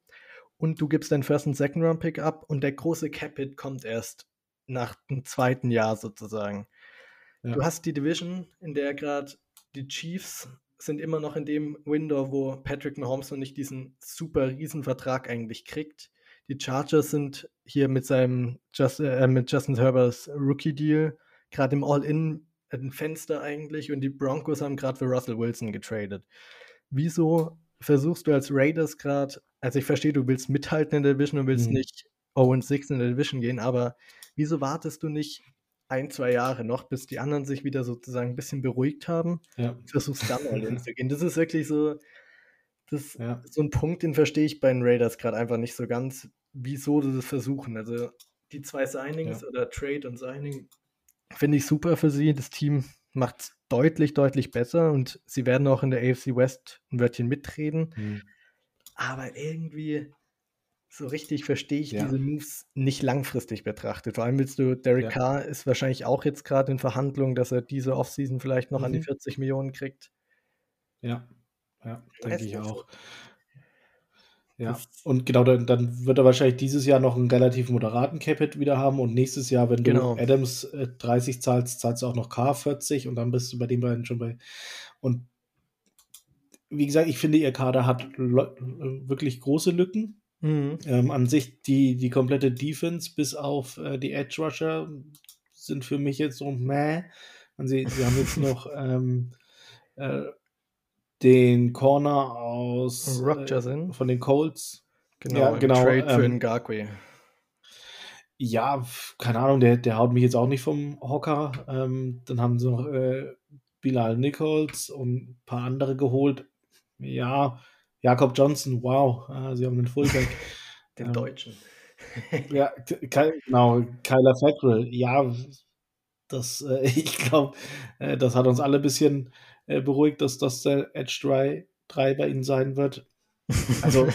A: Und du gibst deinen First- und Second-Round-Pick ab und der große Capit kommt erst nach dem zweiten Jahr sozusagen. Ja. Du hast die Division, in der gerade die Chiefs sind immer noch in dem Window, wo Patrick Mahomes noch nicht diesen super Riesenvertrag eigentlich kriegt. Die Chargers sind hier mit seinem Just, äh, mit Justin Herberts Rookie-Deal gerade im All-In ein Fenster eigentlich und die Broncos haben gerade für Russell Wilson getradet. Wieso versuchst du als Raiders gerade, also ich verstehe, du willst mithalten in der Division und willst mhm. nicht 0-6 in der Division gehen, aber wieso wartest du nicht ein, zwei Jahre noch, bis die anderen sich wieder sozusagen ein bisschen beruhigt haben? Ja. Versuchst dann mal hinzugehen. Das ist wirklich so, das ja. so ein Punkt, den verstehe ich bei den Raiders gerade einfach nicht so ganz, wieso sie das versuchen. Also die zwei Signings ja. oder Trade und Signing finde ich super für sie. Das Team macht es deutlich, deutlich besser und sie werden auch in der AFC West ein Wörtchen mitreden. Mhm. Aber irgendwie so richtig verstehe ich ja. diese Moves nicht langfristig betrachtet. Vor allem willst du, Derek ja. Carr ist wahrscheinlich auch jetzt gerade in Verhandlungen, dass er diese Offseason vielleicht noch mhm. an die 40 mhm. Millionen kriegt.
B: Ja, ja, denke ich auch. Ja, und genau, dann, dann, wird er wahrscheinlich dieses Jahr noch einen relativ moderaten Capit wieder haben und nächstes Jahr, wenn genau. du Adams äh, 30 zahlst, zahlst du auch noch K 40 und dann bist du bei den beiden schon bei. Und wie gesagt, ich finde, ihr Kader hat wirklich große Lücken. Mhm. Ähm, an sich die, die komplette Defense bis auf äh, die Edge Rusher sind für mich jetzt so meh. Und sie, sie haben jetzt noch ähm, äh, den Corner aus äh, von den Colts.
A: Genau, ja, genau Trade ähm, für Ngakwe.
B: Ja, keine Ahnung, der, der haut mich jetzt auch nicht vom Hocker. Ähm, dann haben sie noch äh, Bilal Nichols und ein paar andere geholt. Ja, Jakob Johnson, wow, äh, sie haben den Fullback.
A: den ähm, Deutschen.
B: ja, genau, Kyler Fackrell. Ja, das, äh, ich glaube, äh, das hat uns alle ein bisschen äh, beruhigt, dass das der Edge 3, 3 bei ihnen sein wird. Also,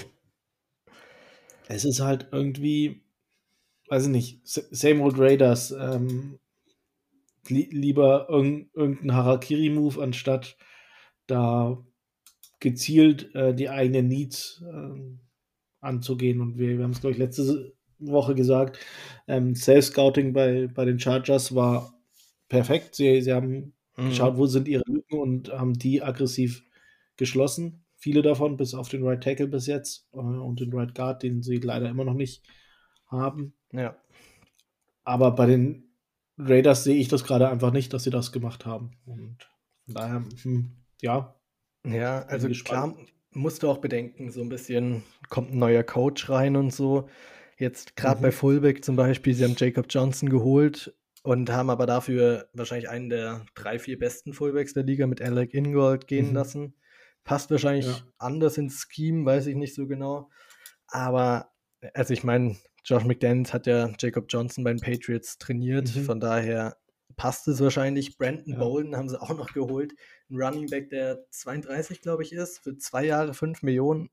B: es ist halt irgendwie, weiß ich nicht, same old Raiders. Ähm, li lieber irg irgendein Harakiri-Move, anstatt da gezielt äh, die eigenen Needs äh, anzugehen. Und wir, wir haben es, glaube ich, letzte Woche gesagt, ähm, Self-Scouting bei, bei den Chargers war perfekt. Sie, sie haben mhm. geschaut, wo sind ihre Lücken und haben die aggressiv geschlossen. Viele davon, bis auf den Right Tackle bis jetzt äh, und den Right Guard, den sie leider immer noch nicht haben.
A: Ja.
B: Aber bei den Raiders sehe ich das gerade einfach nicht, dass sie das gemacht haben. Und von daher, hm, ja.
A: Ja, also klar musst du auch bedenken, so ein bisschen kommt ein neuer Coach rein und so. Jetzt gerade mhm. bei Fullback zum Beispiel, sie haben Jacob Johnson geholt, und haben aber dafür wahrscheinlich einen der drei, vier besten Fullbacks der Liga mit Alec Ingold gehen mhm. lassen. Passt wahrscheinlich ja. anders ins Scheme, weiß ich nicht so genau. Aber, also ich meine, Josh McDaniels hat ja Jacob Johnson bei den Patriots trainiert, mhm. von daher passt es wahrscheinlich. Brandon ja. Bolden haben sie auch noch geholt. Ein Running Back, der 32, glaube ich, ist, für zwei Jahre 5 Millionen.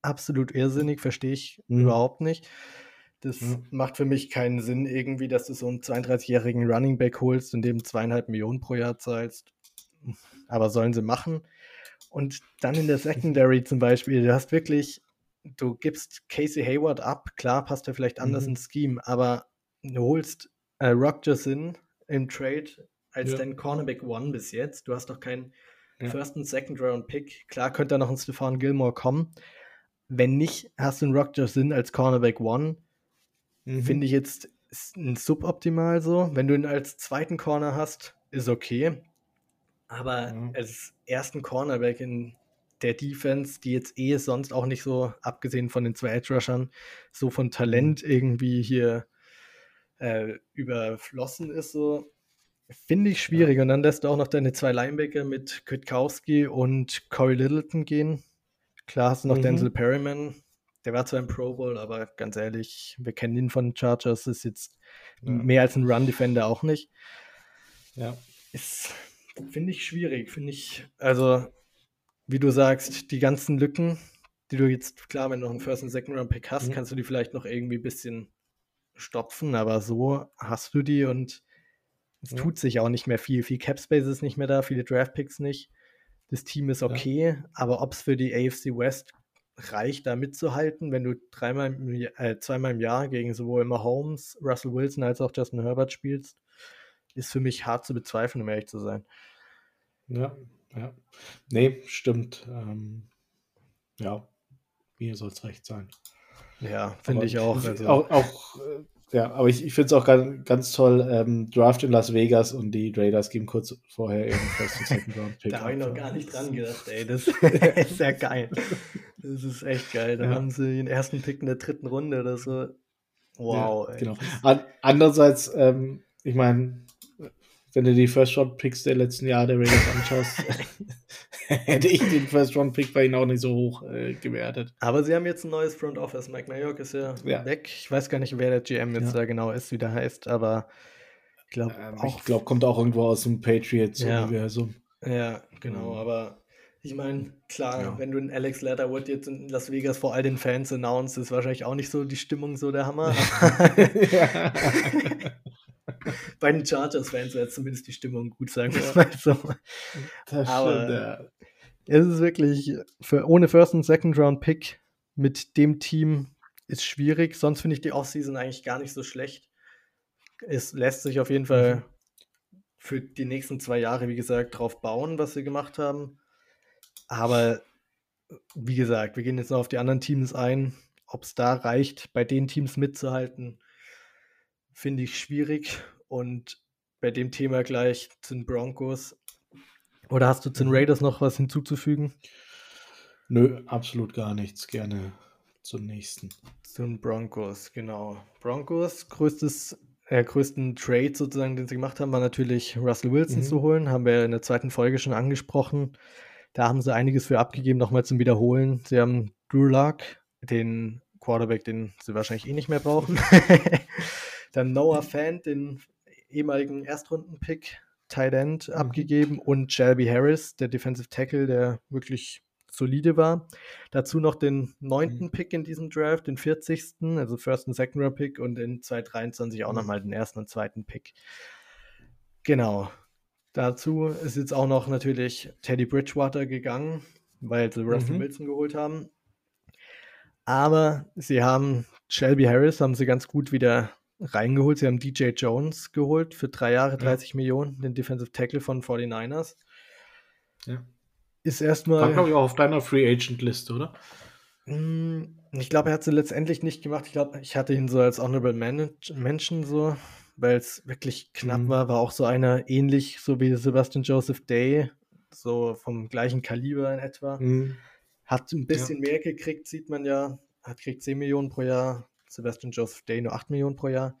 A: Absolut irrsinnig, verstehe ich mhm. überhaupt nicht. Das mhm. macht für mich keinen Sinn irgendwie, dass du so einen 32-jährigen Running Back holst und dem zweieinhalb Millionen pro Jahr zahlst. Aber sollen sie machen. Und dann in der Secondary zum Beispiel, du hast wirklich, du gibst Casey Hayward ab, klar passt er vielleicht anders mhm. ins Scheme, aber du holst äh, Rock Jasin im Trade als ja. dein Cornerback One bis jetzt. Du hast doch keinen ja. First- und Second-Round-Pick. Klar könnte da noch ein Stefan Gilmore kommen. Wenn nicht, hast du einen Rock Jasin als Cornerback One Mhm. Finde ich jetzt suboptimal so. Wenn du ihn als zweiten Corner hast, ist okay. Aber mhm. als ersten Cornerback in der Defense, die jetzt eh sonst auch nicht so, abgesehen von den zwei Edge-Rushern, so von Talent mhm. irgendwie hier äh, überflossen ist, so finde ich schwierig. Und dann lässt du auch noch deine zwei Linebacker mit Kwiatkowski und Corey Littleton gehen. Klar hast du noch mhm. Denzel Perryman, der war zwar im Pro Bowl, aber ganz ehrlich, wir kennen ihn von Chargers, ist jetzt ja. mehr als ein Run-Defender auch nicht.
B: Ja.
A: Ist, finde ich, schwierig. Finde ich, also, wie du sagst, die ganzen Lücken, die du jetzt, klar, wenn du noch einen First- und Second-Round-Pick hast, mhm. kannst du die vielleicht noch irgendwie ein bisschen stopfen, aber so hast du die und es ja. tut sich auch nicht mehr viel. Viel Cap Space ist nicht mehr da, viele Draft Picks nicht. Das Team ist okay, ja. aber ob es für die AFC West reicht, da mitzuhalten, wenn du dreimal, äh, zweimal im Jahr gegen sowohl Mahomes, Russell Wilson als auch Justin Herbert spielst, ist für mich hart zu bezweifeln, um ehrlich zu sein.
B: Ja, ja. Nee, stimmt. Ähm, ja, mir soll es recht sein.
A: Ja, finde ich auch.
B: Also. Auch, auch äh, ja, aber ich, ich finde es auch ganz, ganz toll, ähm, Draft in Las Vegas und die Raiders geben kurz vorher eben First und Second Round
A: Pick. da habe ich noch gar nicht dran gedacht, ey. Das ist ja geil. Das ist echt geil. Da ja. haben sie den ersten Pick in der dritten Runde oder so. Wow,
B: ja, ey. Genau. An, andererseits, ähm, ich meine, wenn du die First-Round-Picks der letzten Jahre der Raiders anschaust, hätte ich den First-Round-Pick bei ihnen auch nicht so hoch äh, gewertet.
A: Aber sie haben jetzt ein neues Front Office. Mike Mayock ist ja, ja, weg. Ich weiß gar nicht, wer der GM jetzt ja. da genau ist, wie der heißt, aber ich glaube
B: ähm. Ich glaube, kommt auch irgendwo aus dem Patriots-Universum.
A: Ja. ja, genau, mhm. aber ich meine, klar, ja. wenn du einen Alex Leatherwood jetzt in Las Vegas vor all den Fans announced, ist wahrscheinlich auch nicht so die Stimmung so der Hammer. Bei den Chargers-Fans wäre zumindest die Stimmung gut, sagen wir mal so. Das Aber stimmt, ja. es ist wirklich, für, ohne First- und Second-Round-Pick mit dem Team ist schwierig. Sonst finde ich die Offseason eigentlich gar nicht so schlecht. Es lässt sich auf jeden Fall mhm. für die nächsten zwei Jahre, wie gesagt, drauf bauen, was sie gemacht haben. Aber wie gesagt, wir gehen jetzt noch auf die anderen Teams ein. Ob es da reicht, bei den Teams mitzuhalten, finde ich schwierig. Und bei dem Thema gleich zu den Broncos. Oder hast du zu den mhm. Raiders noch was hinzuzufügen?
B: Nö, absolut gar nichts. Gerne zum nächsten.
A: Zu den Broncos, genau. Broncos, größtes, äh, größten Trade sozusagen, den sie gemacht haben, war natürlich Russell Wilson mhm. zu holen. Haben wir in der zweiten Folge schon angesprochen. Da haben sie einiges für abgegeben, nochmal zum Wiederholen. Sie haben Drew Luck, den Quarterback, den sie wahrscheinlich eh nicht mehr brauchen. Dann Noah Fant, den ehemaligen Erstrunden-Pick, Tight End, abgegeben und Shelby Harris, der Defensive Tackle, der wirklich solide war. Dazu noch den neunten mhm. Pick in diesem Draft, den 40. Also First und Second Round Pick und in 2023 auch mhm. nochmal den ersten und zweiten Pick. Genau. Dazu ist jetzt auch noch natürlich Teddy Bridgewater gegangen, weil sie Russell mhm. Wilson geholt haben. Aber sie haben Shelby Harris, haben sie ganz gut wieder reingeholt. Sie haben DJ Jones geholt für drei Jahre, 30 ja. Millionen, den Defensive Tackle von 49ers.
B: Ja.
A: Ist erstmal.
B: War, glaube ich, auch auf deiner Free Agent Liste, oder?
A: Hm, ich glaube, er hat sie letztendlich nicht gemacht. Ich glaube, ich hatte ihn so als Honorable Mention so, weil es wirklich knapp mhm. war. War auch so einer ähnlich, so wie Sebastian Joseph Day, so vom gleichen Kaliber in etwa. Mhm. Hat ein bisschen ja. mehr gekriegt, sieht man ja. Hat kriegt 10 Millionen pro Jahr. Sebastian Joseph Day nur 8 Millionen pro Jahr.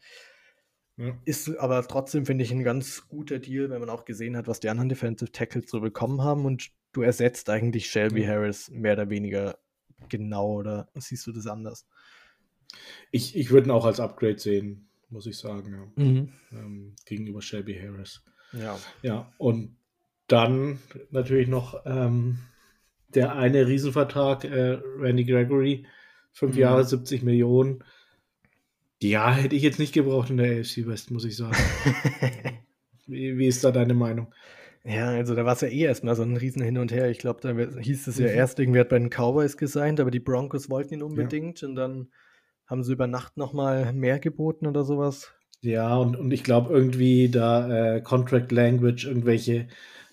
A: Ja. Ist aber trotzdem, finde ich, ein ganz guter Deal, wenn man auch gesehen hat, was die anderen Defensive Tackles so bekommen haben. Und du ersetzt eigentlich Shelby ja. Harris mehr oder weniger genau, oder siehst du das anders?
B: Ich, ich würde ihn auch als Upgrade sehen, muss ich sagen, ja. mhm. ähm, gegenüber Shelby Harris.
A: Ja.
B: Ja, und dann natürlich noch ähm, der eine Riesenvertrag, äh, Randy Gregory, fünf mhm. Jahre, 70 Millionen. Ja, hätte ich jetzt nicht gebraucht in der AFC West, muss ich sagen. wie, wie ist da deine Meinung?
A: Ja, also da war es ja eh erstmal so ein riesen Hin und Her. Ich glaube, da hieß es ja mhm. erst, irgendwie hat bei den Cowboys gesigned, aber die Broncos wollten ihn unbedingt ja. und dann haben sie über Nacht nochmal mehr geboten oder sowas.
B: Ja, und, und ich glaube irgendwie da äh, Contract Language, irgendwelche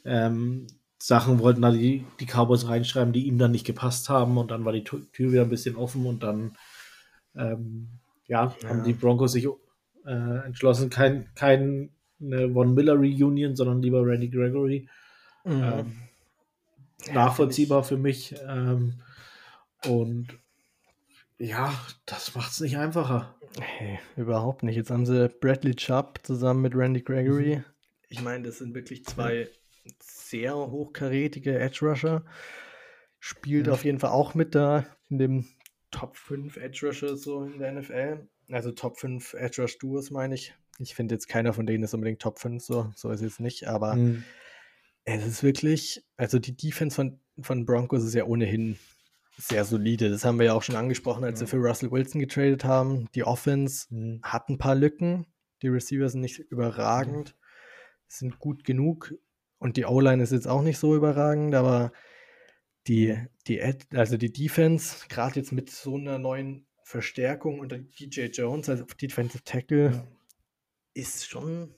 B: ähm, Sachen wollten da die, die Cowboys reinschreiben, die ihm dann nicht gepasst haben und dann war die Tür wieder ein bisschen offen und dann ähm, ja, ja, haben die Broncos sich äh, entschlossen, kein, kein Von Miller Reunion, sondern lieber Randy Gregory. Mhm. Ähm, nachvollziehbar für mich. Ähm, und ja, das macht es nicht einfacher.
A: Hey, überhaupt nicht. Jetzt haben sie Bradley Chubb zusammen mit Randy Gregory. Mhm. Ich meine, das sind wirklich zwei sehr hochkarätige Edge Rusher. Spielt ja. auf jeden Fall auch mit da in dem Top 5 Edge Rusher so in der NFL. Also Top 5 Edge Rush Duos meine ich. Ich finde jetzt keiner von denen ist unbedingt Top 5, so, so ist es nicht, aber mhm. es ist wirklich, also die Defense von, von Broncos ist ja ohnehin sehr solide. Das haben wir ja auch schon angesprochen, als ja. wir für Russell Wilson getradet haben. Die Offense mhm. hat ein paar Lücken. Die Receiver sind nicht überragend, mhm. sind gut genug. Und die O-Line ist jetzt auch nicht so überragend, aber die, die, also die Defense, gerade jetzt mit so einer neuen Verstärkung unter DJ Jones als Defensive Tackle, ja. ist schon,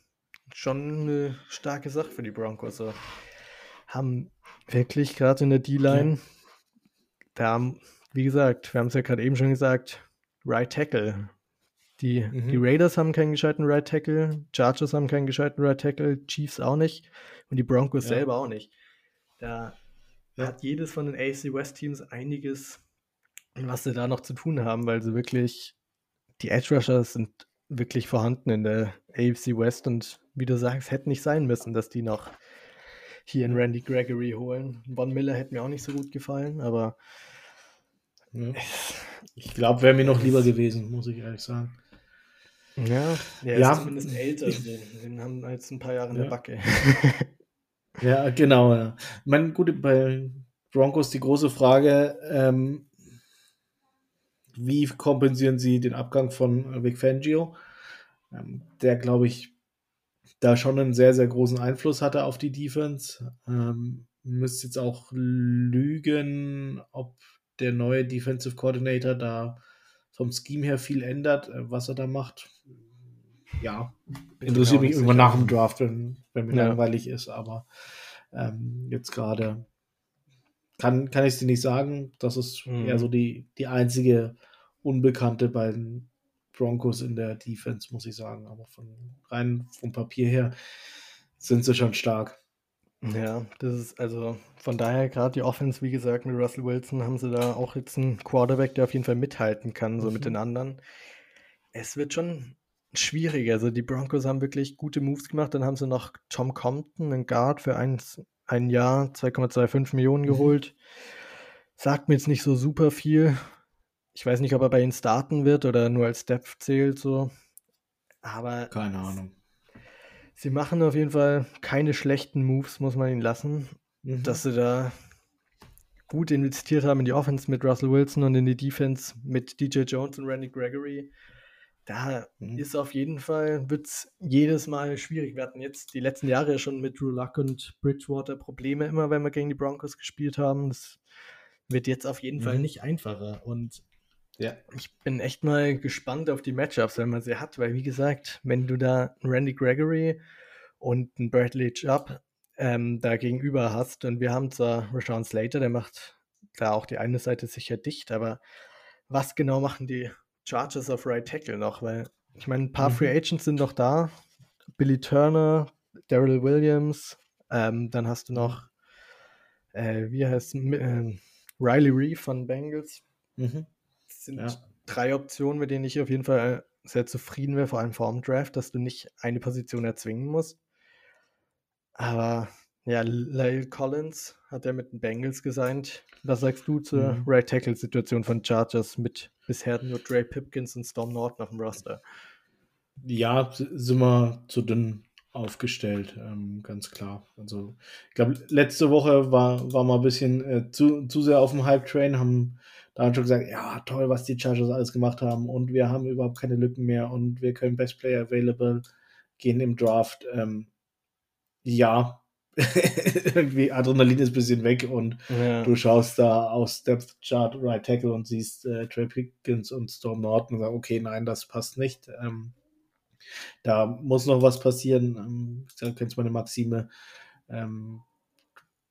A: schon eine starke Sache für die Broncos. So. Haben wirklich gerade in der D-Line, ja. da haben, wie gesagt, wir haben es ja gerade eben schon gesagt, Right Tackle. Die, mhm. die Raiders haben keinen gescheiten Right Tackle, Chargers haben keinen gescheiten Right Tackle, Chiefs auch nicht und die Broncos ja. selber auch nicht. Da ja. hat jedes von den AFC West Teams einiges, was sie da noch zu tun haben, weil sie wirklich, die Edge Rushers sind wirklich vorhanden in der AFC West und wie du sagst, hätte nicht sein müssen, dass die noch hier in Randy Gregory holen. Von Miller hätte mir auch nicht so gut gefallen, aber
B: ja. ich glaube, wäre mir noch lieber gewesen, muss ich ehrlich sagen.
A: Ja, der ja. ist zumindest älter. Den, den haben jetzt ein paar Jahre in ja. der Backe.
B: ja, genau. Ja. Ich meine, gut, bei Broncos die große Frage, ähm, wie kompensieren sie den Abgang von Vic Fangio? Ähm, der, glaube ich, da schon einen sehr, sehr großen Einfluss hatte auf die Defense. Ähm, müsste jetzt auch lügen, ob der neue Defensive Coordinator da vom Scheme her viel ändert, äh, was er da macht. Ja, interessiert mich irgendwann nach dem Draft, wenn, wenn mir ja. langweilig ist, aber ähm, jetzt gerade kann, kann ich es dir nicht sagen. Das ist mhm. eher so die, die einzige Unbekannte bei den Broncos in der Defense, muss ich sagen. Aber von rein vom Papier her sind sie schon stark.
A: Ja, das ist also von daher gerade die Offense, wie gesagt, mit Russell Wilson haben sie da auch jetzt einen Quarterback, der auf jeden Fall mithalten kann, so mhm. mit den anderen. Es wird schon schwierig. Also die Broncos haben wirklich gute Moves gemacht. Dann haben sie noch Tom Compton, einen Guard, für ein, ein Jahr 2,25 Millionen mhm. geholt. Sagt mir jetzt nicht so super viel. Ich weiß nicht, ob er bei ihnen starten wird oder nur als Depth zählt, so. Aber.
B: Keine Ahnung.
A: Sie machen auf jeden Fall keine schlechten Moves, muss man ihnen lassen. Mhm. Dass sie da gut investiert haben in die Offense mit Russell Wilson und in die Defense mit DJ Jones und Randy Gregory. Da mhm. ist auf jeden Fall, wird es jedes Mal schwierig. Wir hatten jetzt die letzten Jahre schon mit Drew Luck und Bridgewater Probleme, immer wenn wir gegen die Broncos gespielt haben. Das wird jetzt auf jeden mhm. Fall nicht einfacher. Und ja. ich bin echt mal gespannt auf die Matchups, wenn man sie hat, weil wie gesagt, wenn du da einen Randy Gregory und einen Bradley Chubb ähm, da gegenüber hast, und wir haben zwar Rashawn Slater, der macht da auch die eine Seite sicher dicht, aber was genau machen die Chargers auf Right Tackle noch, weil ich meine, ein paar mhm. Free Agents sind noch da. Billy Turner, Daryl Williams, ähm, dann hast du noch, äh, wie heißt äh, Riley Reeve von Bengals. Mhm. Das sind ja. drei Optionen, mit denen ich auf jeden Fall sehr zufrieden wäre, vor allem vor dem Draft, dass du nicht eine Position erzwingen musst. Aber ja, Lyle Collins hat er mit den Bengals gesigned. Was sagst du zur mhm. Right Tackle Situation von Chargers mit bisher nur Dre Pipkins und Storm Norton auf dem Roster?
B: Ja, sind wir zu dünn aufgestellt, ähm, ganz klar. Also, ich glaube, letzte Woche war, war mal ein bisschen äh, zu, zu sehr auf dem Hype-Train, haben da schon gesagt, ja, toll, was die Chargers alles gemacht haben und wir haben überhaupt keine Lücken mehr und wir können Best Player Available gehen im Draft. Ähm, ja, irgendwie Adrenalin ist ein bisschen weg und ja. du schaust da aus Depth Chart Right Tackle und siehst äh, Trey Pickens und Storm Norton und sagst, okay, nein, das passt nicht. Ähm, da muss noch was passieren. Ähm, da kennst du meine Maxime. Ähm,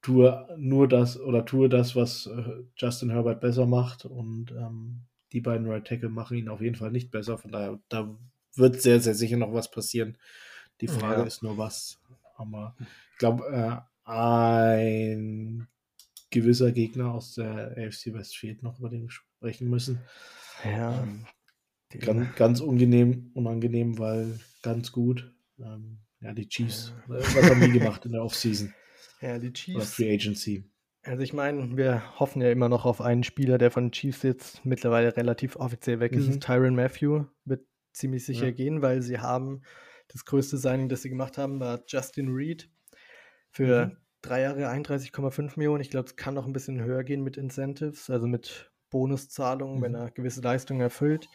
B: tue nur das oder tue das, was äh, Justin Herbert besser macht und ähm, die beiden Right Tackle machen ihn auf jeden Fall nicht besser. Von daher, da wird sehr, sehr sicher noch was passieren. Die Frage ja. ist nur was. Aber ich glaube, äh, ein gewisser Gegner aus der AFC West fehlt noch, über den wir sprechen müssen.
A: Ja. Ähm,
B: ganz, ganz unangenehm, unangenehm, weil ganz gut. Ähm, ja, die Chiefs. Ja. Was haben die gemacht in der Offseason?
A: Ja, die Chiefs. Oder
B: Free Agency.
A: Also ich meine, wir hoffen ja immer noch auf einen Spieler, der von den Chiefs jetzt mittlerweile relativ offiziell weg ist. Mhm. Tyron Matthew wird ziemlich sicher ja. gehen, weil sie haben das größte Signing, das sie gemacht haben, war Justin Reed für mhm. drei Jahre 31,5 Millionen. Ich glaube, es kann noch ein bisschen höher gehen mit Incentives, also mit Bonuszahlungen, mhm. wenn er gewisse Leistungen erfüllt.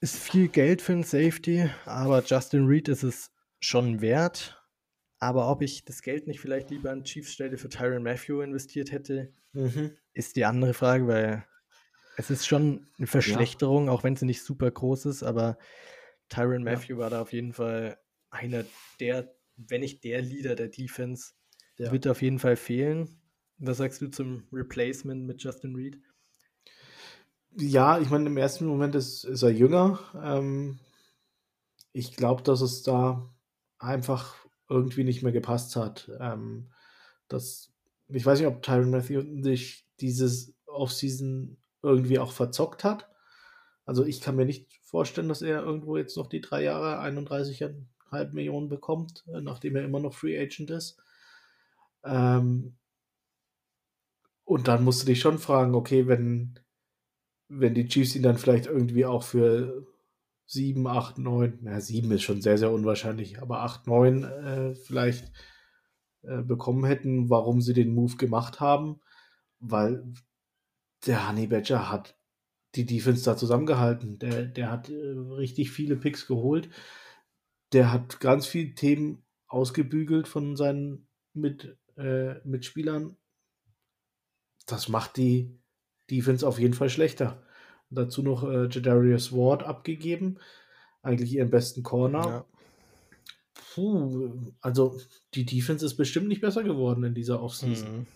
A: Ist viel Geld für einen Safety, aber Justin Reed ist es schon wert. Aber ob ich das Geld nicht vielleicht lieber an Chiefs Stelle für Tyron Matthew investiert hätte, mhm. ist die andere Frage, weil es ist schon eine Verschlechterung, ja. auch wenn sie nicht super groß ist, aber Tyron Matthew ja. war da auf jeden Fall einer der, wenn nicht der Leader der Defense, ja. wird auf jeden Fall fehlen. Was sagst du zum Replacement mit Justin Reed?
B: Ja, ich meine, im ersten Moment ist, ist er jünger. Ähm, ich glaube, dass es da einfach irgendwie nicht mehr gepasst hat. Ähm, das, ich weiß nicht, ob Tyron Matthew sich dieses Offseason irgendwie auch verzockt hat. Also ich kann mir nicht vorstellen, dass er irgendwo jetzt noch die drei Jahre 31,5 Millionen bekommt, äh, nachdem er immer noch Free Agent ist. Ähm, und dann musst du dich schon fragen, okay, wenn, wenn die Chiefs ihn dann vielleicht irgendwie auch für 7, 8, 9, na 7 ist schon sehr, sehr unwahrscheinlich, aber 8, 9 äh, vielleicht äh, bekommen hätten, warum sie den Move gemacht haben, weil der Honey Badger hat die Defense da zusammengehalten. Der, der hat äh, richtig viele Picks geholt. Der hat ganz viele Themen ausgebügelt von seinen mit, äh, Mitspielern. Das macht die Defense auf jeden Fall schlechter. Dazu noch äh, Jadarius Ward abgegeben. Eigentlich ihren besten Corner. Ja. Puh, also die Defense ist bestimmt nicht besser geworden in dieser Offseason. Mhm.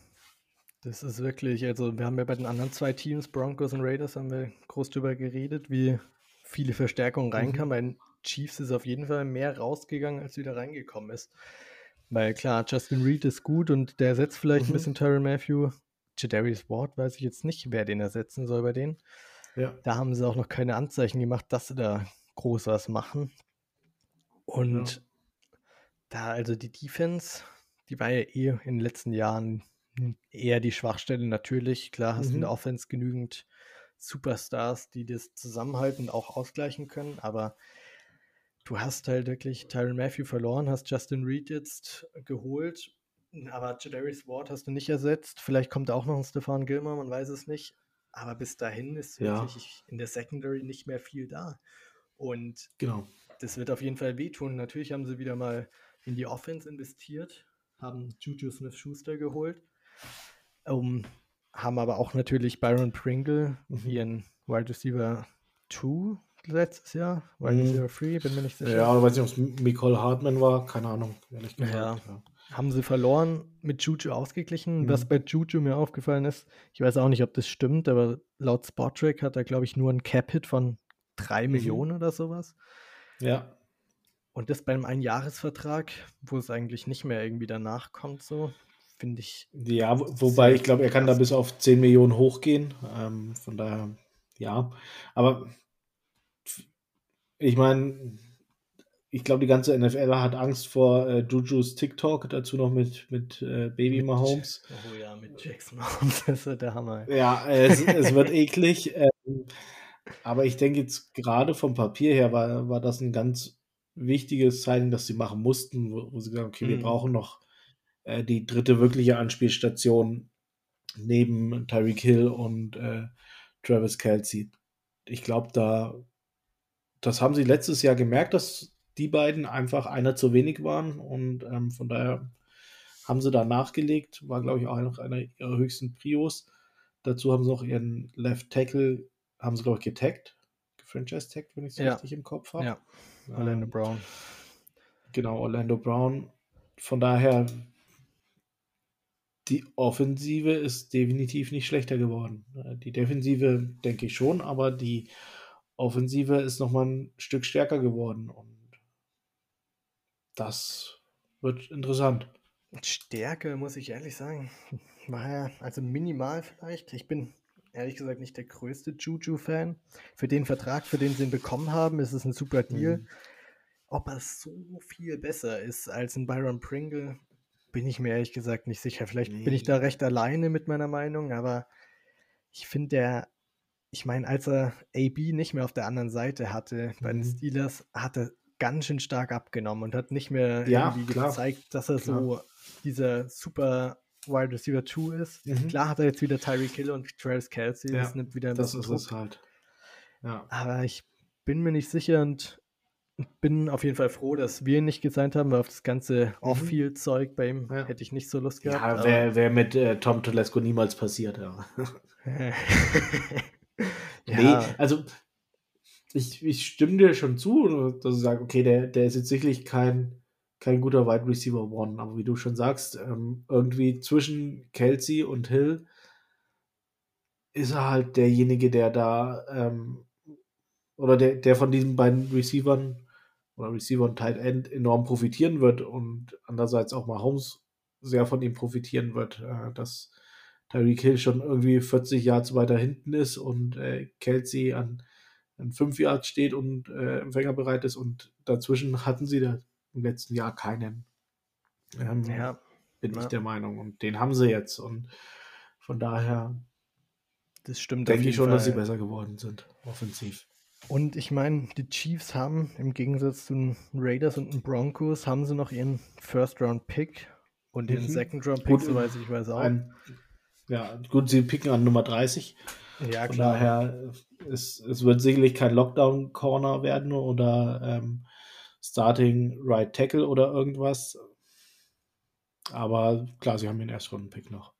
A: Das ist wirklich, also wir haben ja bei den anderen zwei Teams, Broncos und Raiders, haben wir groß drüber geredet, wie viele Verstärkungen reinkamen. Mhm. Chiefs ist auf jeden Fall mehr rausgegangen, als wieder reingekommen ist. Weil klar, Justin Reed ist gut und der ersetzt vielleicht mhm. ein bisschen Tyron Matthew. Jadarius Ward weiß ich jetzt nicht, wer den ersetzen soll bei denen. Ja. Da haben sie auch noch keine Anzeichen gemacht, dass sie da groß was machen. Und ja. da also die Defense, die war ja eh in den letzten Jahren eher die Schwachstelle natürlich. Klar hast du in der mhm. Offense genügend Superstars, die das zusammenhalten und auch ausgleichen können, aber du hast halt wirklich Tyron Matthew verloren, hast Justin Reed jetzt geholt, aber Jadarius Ward hast du nicht ersetzt. Vielleicht kommt auch noch ein Stefan Gilmer, man weiß es nicht. Aber bis dahin ist ja. wirklich in der Secondary nicht mehr viel da. Und genau. das wird auf jeden Fall wehtun. Natürlich haben sie wieder mal in die Offense investiert, haben Juju Smith Schuster geholt. Um, haben aber auch natürlich Byron Pringle, mhm. ihren Wide Receiver 2 letztes Jahr, Wide mhm. Receiver 3, bin mir nicht sicher.
B: Ja, aber weiß nicht, ob es Nicole Hartman war, keine Ahnung,
A: ehrlich gesagt. Ja. ja. Haben sie verloren, mit Juju ausgeglichen. Mhm. Was bei Juju mir aufgefallen ist, ich weiß auch nicht, ob das stimmt, aber laut Spotrack hat er, glaube ich, nur einen Cap-Hit von 3 mhm. Millionen oder sowas.
B: Ja.
A: Und das beim Einjahresvertrag, wo es eigentlich nicht mehr irgendwie danach kommt, so finde ich.
B: Ja, wobei ich glaube, er kann da bis auf 10 Millionen hochgehen. Ähm, von daher, ja. Aber ich meine, ich glaube, die ganze NFL hat Angst vor äh, Jujus TikTok, dazu noch mit, mit äh, Baby Mahomes.
A: Oh ja, mit Jackson Mahomes, das ist der Hammer.
B: Ja, es, es wird eklig. Ähm, aber ich denke jetzt gerade vom Papier her war, war das ein ganz wichtiges Zeichen, das sie machen mussten, wo, wo sie sagen, okay, mhm. wir brauchen noch äh, die dritte wirkliche Anspielstation neben Tyreek Hill und äh, Travis Kelsey. Ich glaube, da, das haben sie letztes Jahr gemerkt, dass die beiden einfach einer zu wenig waren und ähm, von daher haben sie da nachgelegt, war glaube ich auch noch einer ihrer höchsten Prios. Dazu haben sie noch ihren Left Tackle, haben sie glaube ich getaggt, gefranchise taggt, wenn ich es ja. richtig im Kopf habe.
A: Ja, Orlando ähm, Brown.
B: Genau, Orlando Brown. Von daher die Offensive ist definitiv nicht schlechter geworden. Äh, die Defensive denke ich schon, aber die Offensive ist nochmal ein Stück stärker geworden und das wird interessant.
A: Stärke, muss ich ehrlich sagen, war ja also minimal vielleicht. Ich bin ehrlich gesagt nicht der größte Juju-Fan. Für den Vertrag, für den sie ihn bekommen haben, ist es ein super Deal. Mhm. Ob er so viel besser ist als ein Byron Pringle, bin ich mir ehrlich gesagt nicht sicher. Vielleicht nee. bin ich da recht alleine mit meiner Meinung, aber ich finde, der, ich meine, als er AB nicht mehr auf der anderen Seite hatte bei den mhm. Steelers, hat er ganz schön stark abgenommen und hat nicht mehr ja, irgendwie klar. gezeigt, dass er klar. so dieser super Wide Receiver 2 ist. Mhm. Klar hat er jetzt wieder Tyreek Hill und Travis Kelsey,
B: ja, das nimmt wieder ein das bisschen ist Druck. es halt.
A: Ja. Aber ich bin mir nicht sicher und bin auf jeden Fall froh, dass wir ihn nicht gesigned haben, weil auf das ganze mhm. Off-Field-Zeug bei ihm ja. hätte ich nicht so Lust gehabt.
B: Ja, wäre wär mit äh, Tom Telesco niemals passiert, ja. ja. Nee, also ich, ich stimme dir schon zu, dass du sagst, okay, der, der ist jetzt sicherlich kein, kein guter Wide Receiver One, aber wie du schon sagst, ähm, irgendwie zwischen Kelsey und Hill ist er halt derjenige, der da ähm, oder der, der von diesen beiden Receivern oder Receiver und Tight End enorm profitieren wird und andererseits auch mal Holmes sehr von ihm profitieren wird, äh, dass Tyreek Hill schon irgendwie 40 Yards weiter hinten ist und äh, Kelsey an, an 5 Yards steht und äh, empfängerbereit ist und dazwischen hatten sie da im letzten Jahr keinen. Ähm, ja, bin ja. ich der Meinung. Und den haben sie jetzt. Und von daher
A: das stimmt
B: denke ich schon, Fall. dass sie besser geworden sind, offensiv.
A: Und ich meine, die Chiefs haben im Gegensatz zu den Raiders und den Broncos, haben sie noch ihren First-Round-Pick und den mhm. Second-Round-Pick, soweit ich weiß auch. Ein,
B: ja, gut, sie picken an Nummer 30. Ja, klar. Von daher, es, es wird sicherlich kein Lockdown-Corner werden oder ähm, Starting Right Tackle oder irgendwas. Aber klar, sie haben den Erstrunden-Pick noch.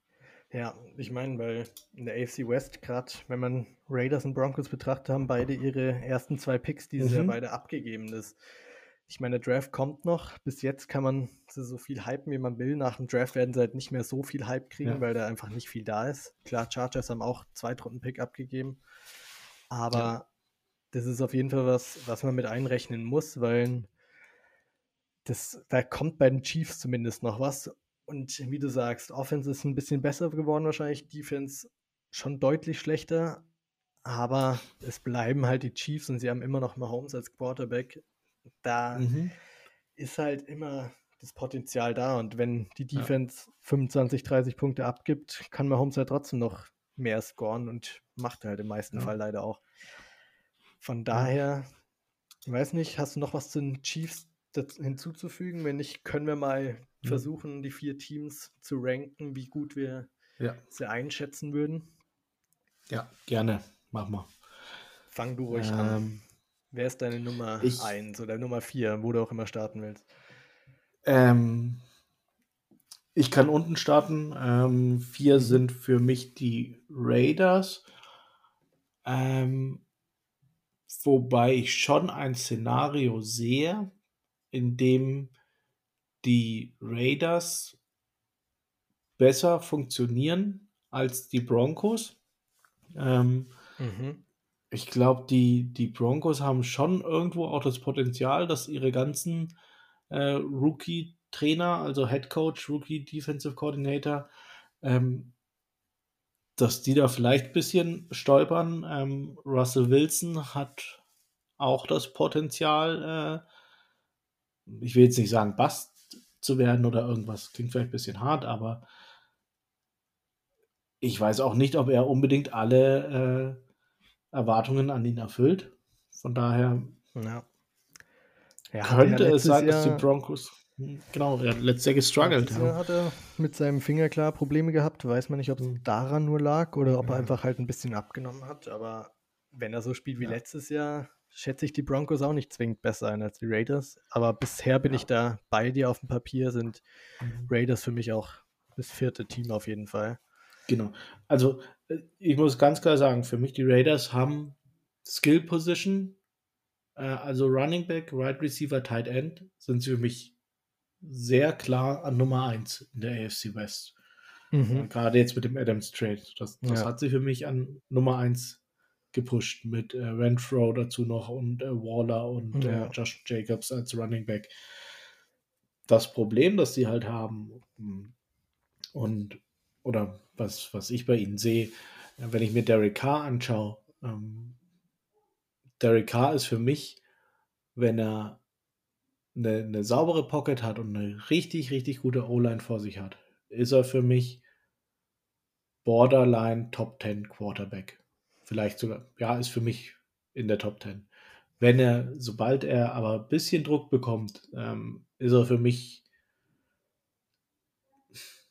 A: Ja, ich meine, weil in der AFC West, gerade wenn man Raiders und Broncos betrachtet, haben beide ihre ersten zwei Picks dieses mhm. Jahr beide abgegeben. Das, ich meine, der Draft kommt noch. Bis jetzt kann man so viel hypen, wie man will. Nach dem Draft werden sie halt nicht mehr so viel Hype kriegen, ja. weil da einfach nicht viel da ist. Klar, Chargers haben auch Zweitrunden-Pick abgegeben. Aber ja. das ist auf jeden Fall was, was man mit einrechnen muss, weil das, da kommt bei den Chiefs zumindest noch was. Und wie du sagst, Offense ist ein bisschen besser geworden wahrscheinlich, Defense schon deutlich schlechter, aber es bleiben halt die Chiefs und sie haben immer noch Mahomes als Quarterback. Da mhm. ist halt immer das Potenzial da und wenn die Defense ja. 25, 30 Punkte abgibt, kann Mahomes halt trotzdem noch mehr scoren und macht halt im meisten ja. Fall leider auch. Von daher, ich weiß nicht, hast du noch was zu den Chiefs hinzuzufügen? Wenn nicht, können wir mal mhm. versuchen, die vier Teams zu ranken, wie gut wir ja. sie einschätzen würden.
B: Ja, gerne. Mach mal.
A: Fang du ruhig ähm, an. Wer ist deine Nummer 1 oder Nummer 4, wo du auch immer starten willst?
B: Ähm, ich kann unten starten. Ähm, vier mhm. sind für mich die Raiders. Ähm, wobei ich schon ein Szenario sehe, in dem die Raiders besser funktionieren als die Broncos. Ähm, mhm. Ich glaube, die, die Broncos haben schon irgendwo auch das Potenzial, dass ihre ganzen äh, Rookie-Trainer, also Head Coach, Rookie Defensive Coordinator, ähm, dass die da vielleicht ein bisschen stolpern. Ähm, Russell Wilson hat auch das Potenzial, äh, ich will jetzt nicht sagen Bast zu werden oder irgendwas. Klingt vielleicht ein bisschen hart, aber ich weiß auch nicht, ob er unbedingt alle äh, Erwartungen an ihn erfüllt. Von daher ja. Ja, könnte es sein, dass die Broncos. Hm, genau, er hat letztes Jahr gestruggelt.
A: Ja. hat er mit seinem Finger klar Probleme gehabt. Weiß man nicht, ob es hm. daran nur lag oder ob er einfach halt ein bisschen abgenommen hat. Aber wenn er so spielt wie letztes Jahr, schätze ich die Broncos auch nicht zwingend besser ein als die Raiders. Aber bisher bin ja. ich da bei dir auf dem Papier, sind mhm. Raiders für mich auch das vierte Team auf jeden Fall.
B: Genau. Also ich muss ganz klar sagen, für mich die Raiders haben Skill Position, äh, also Running Back, Right Receiver, Tight End, sind sie für mich sehr klar an Nummer 1 in der AFC West. Mhm. Gerade jetzt mit dem Adams Trade. Das, das ja. hat sie für mich an Nummer 1 gepusht mit äh, Renfro dazu noch und äh, Waller und äh, ja. äh, Josh Jacobs als Running Back. Das Problem, das sie halt haben und oder was, was ich bei ihnen sehe, wenn ich mir Derek Carr anschaue, ähm, Derek Carr ist für mich, wenn er eine, eine saubere Pocket hat und eine richtig, richtig gute O-Line vor sich hat, ist er für mich Borderline Top 10 Quarterback vielleicht sogar, ja, ist für mich in der Top 10. Wenn er, sobald er aber ein bisschen Druck bekommt, ähm, ist er für mich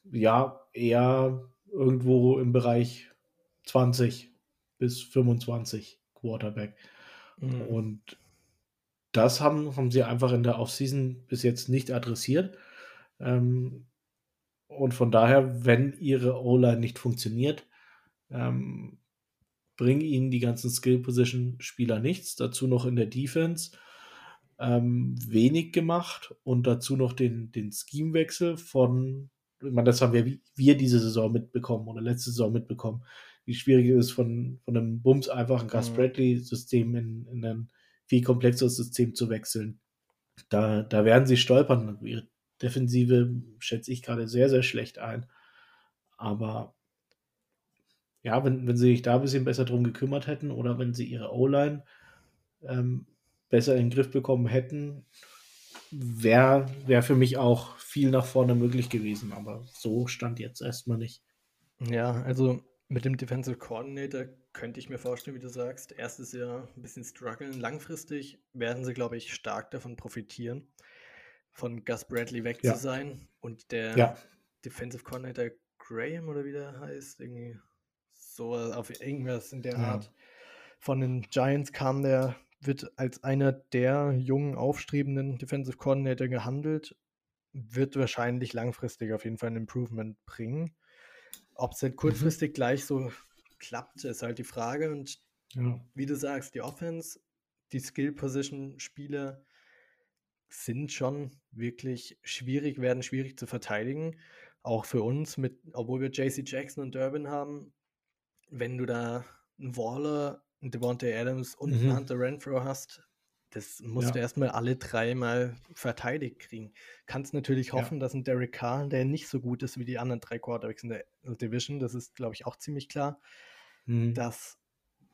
B: ja eher irgendwo im Bereich 20 bis 25 Quarterback. Mhm. Und das haben, haben sie einfach in der Offseason bis jetzt nicht adressiert. Ähm, und von daher, wenn ihre O-Line nicht funktioniert, ähm, bringen ihnen die ganzen Skill-Position-Spieler nichts. Dazu noch in der Defense ähm, wenig gemacht und dazu noch den, den Scheme-Wechsel von, ich meine, das haben wir, wir diese Saison mitbekommen oder letzte Saison mitbekommen. wie schwierig es ist, von, von einem Bums einfach ein Gus
A: Mhm.
B: Bradley-System in, in ein viel komplexeres System zu wechseln. Da, da werden sie stolpern. Ihre Defensive schätze ich gerade sehr, sehr schlecht ein. Aber ja, wenn, wenn sie sich da ein bisschen besser drum gekümmert hätten oder wenn sie ihre O-Line ähm, besser in den Griff bekommen hätten, wäre wär für mich auch viel nach vorne möglich gewesen. Aber so stand jetzt erstmal nicht.
A: Ja, also mit dem Defensive Coordinator könnte ich mir vorstellen, wie du sagst, erstes Jahr ein bisschen strugglen. Langfristig werden sie, glaube ich, stark davon profitieren, von Gus Bradley weg
B: Ja.
A: zu sein. Und der
B: Ja,
A: Defensive Coordinator Graham oder wie der heißt, irgendwie so auf irgendwas in der
B: Ja.
A: Art. Von den Giants kam der, wird als einer der jungen, aufstrebenden Defensive Coordinator gehandelt, wird wahrscheinlich langfristig auf jeden Fall ein Improvement bringen. Ob es halt kurzfristig gleich so klappt, ist halt die Frage. Und
B: ja.
A: wie du sagst, die Offense, die Skill-Position-Spieler sind schon wirklich schwierig, werden schwierig zu verteidigen. Auch für uns, mit, obwohl wir JC Jackson und Durbin haben, wenn du da einen Waller, Devontae Adams und
B: Mhm.
A: Hunter Renfro hast, das musst
B: Ja.
A: du erstmal alle dreimal verteidigt kriegen. Kannst natürlich
B: Ja.
A: hoffen, dass ein Derek Carr, der nicht so gut ist wie die anderen drei Quarterbacks in der Division, das ist, glaube ich, auch ziemlich klar,
B: Mhm.
A: dass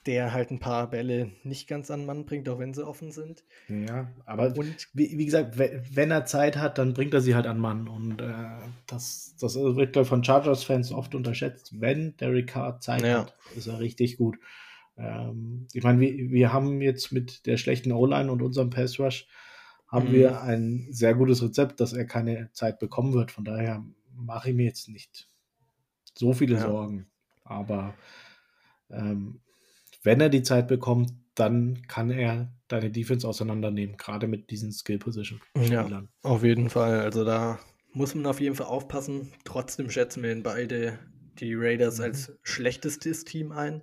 A: der halt ein paar Bälle nicht ganz an Mann bringt, auch wenn sie offen sind.
B: Ja, aber
A: Und
B: wie, wie gesagt, we- wenn er Zeit hat, dann bringt er sie halt an Mann. Und äh, das, das wird, glaube ich, von Chargers-Fans oft unterschätzt. Wenn Derek Carr Zeit
A: Ja.
B: hat, ist er richtig gut. Ähm, ich meine, wir, wir haben jetzt mit der schlechten O-Line und unserem Pass-Rush haben
A: Mhm.
B: wir ein sehr gutes Rezept, dass er keine Zeit bekommen wird. Von daher mache ich mir jetzt nicht so viele
A: Ja.
B: Sorgen. Aber ähm, wenn er die Zeit bekommt, dann kann er deine Defense auseinandernehmen, gerade mit diesen
A: Ja.
B: Skill-Position-Spielern.
A: auf jeden Fall. Also da muss man auf jeden Fall aufpassen. Trotzdem schätzen wir in beide die Raiders
B: Mhm.
A: als schlechtestes Team ein.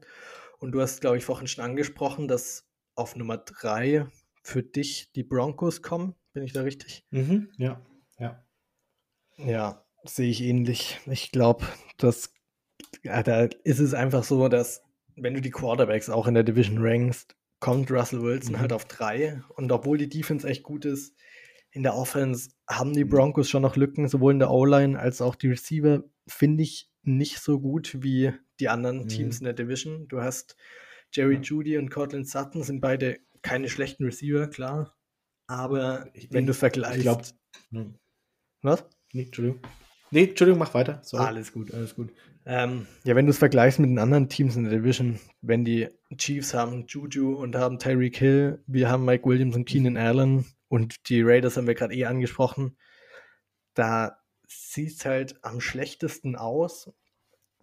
A: Und du hast, glaube ich, vorhin schon angesprochen, dass auf Nummer drei für dich die Broncos kommen. Bin ich da richtig?
B: Mhm, ja, ja.
A: Ja, sehe ich ähnlich. Ich glaube, dass ja, da ist es einfach so, dass wenn du die Quarterbacks auch in der Division rankst, kommt Russell Wilson
B: Mhm.
A: halt auf drei. Und obwohl die Defense echt gut ist, in der Offense haben die
B: Mhm.
A: Broncos schon noch Lücken, sowohl in der O-Line als auch die Receiver, finde ich nicht so gut wie die anderen
B: Mhm.
A: Teams in der Division. Du hast Jerry
B: Ja.
A: Judy und Cortland Sutton, sind beide keine schlechten Receiver, klar. Aber
B: Ich-
A: wenn du
B: ich-
A: vergleichst.
B: Ich glaube, ne,
A: was?
B: nee, Entschuldigung. Nee, Entschuldigung, mach weiter. Sorry.
A: Alles gut, alles gut. Ähm, ja, wenn du es vergleichst mit den anderen Teams in der Division, wenn die Chiefs haben Juju und haben Tyreek Hill, wir haben Mike Williams und Keenan Allen und die Raiders haben wir gerade eh angesprochen, da sieht es halt am schlechtesten aus.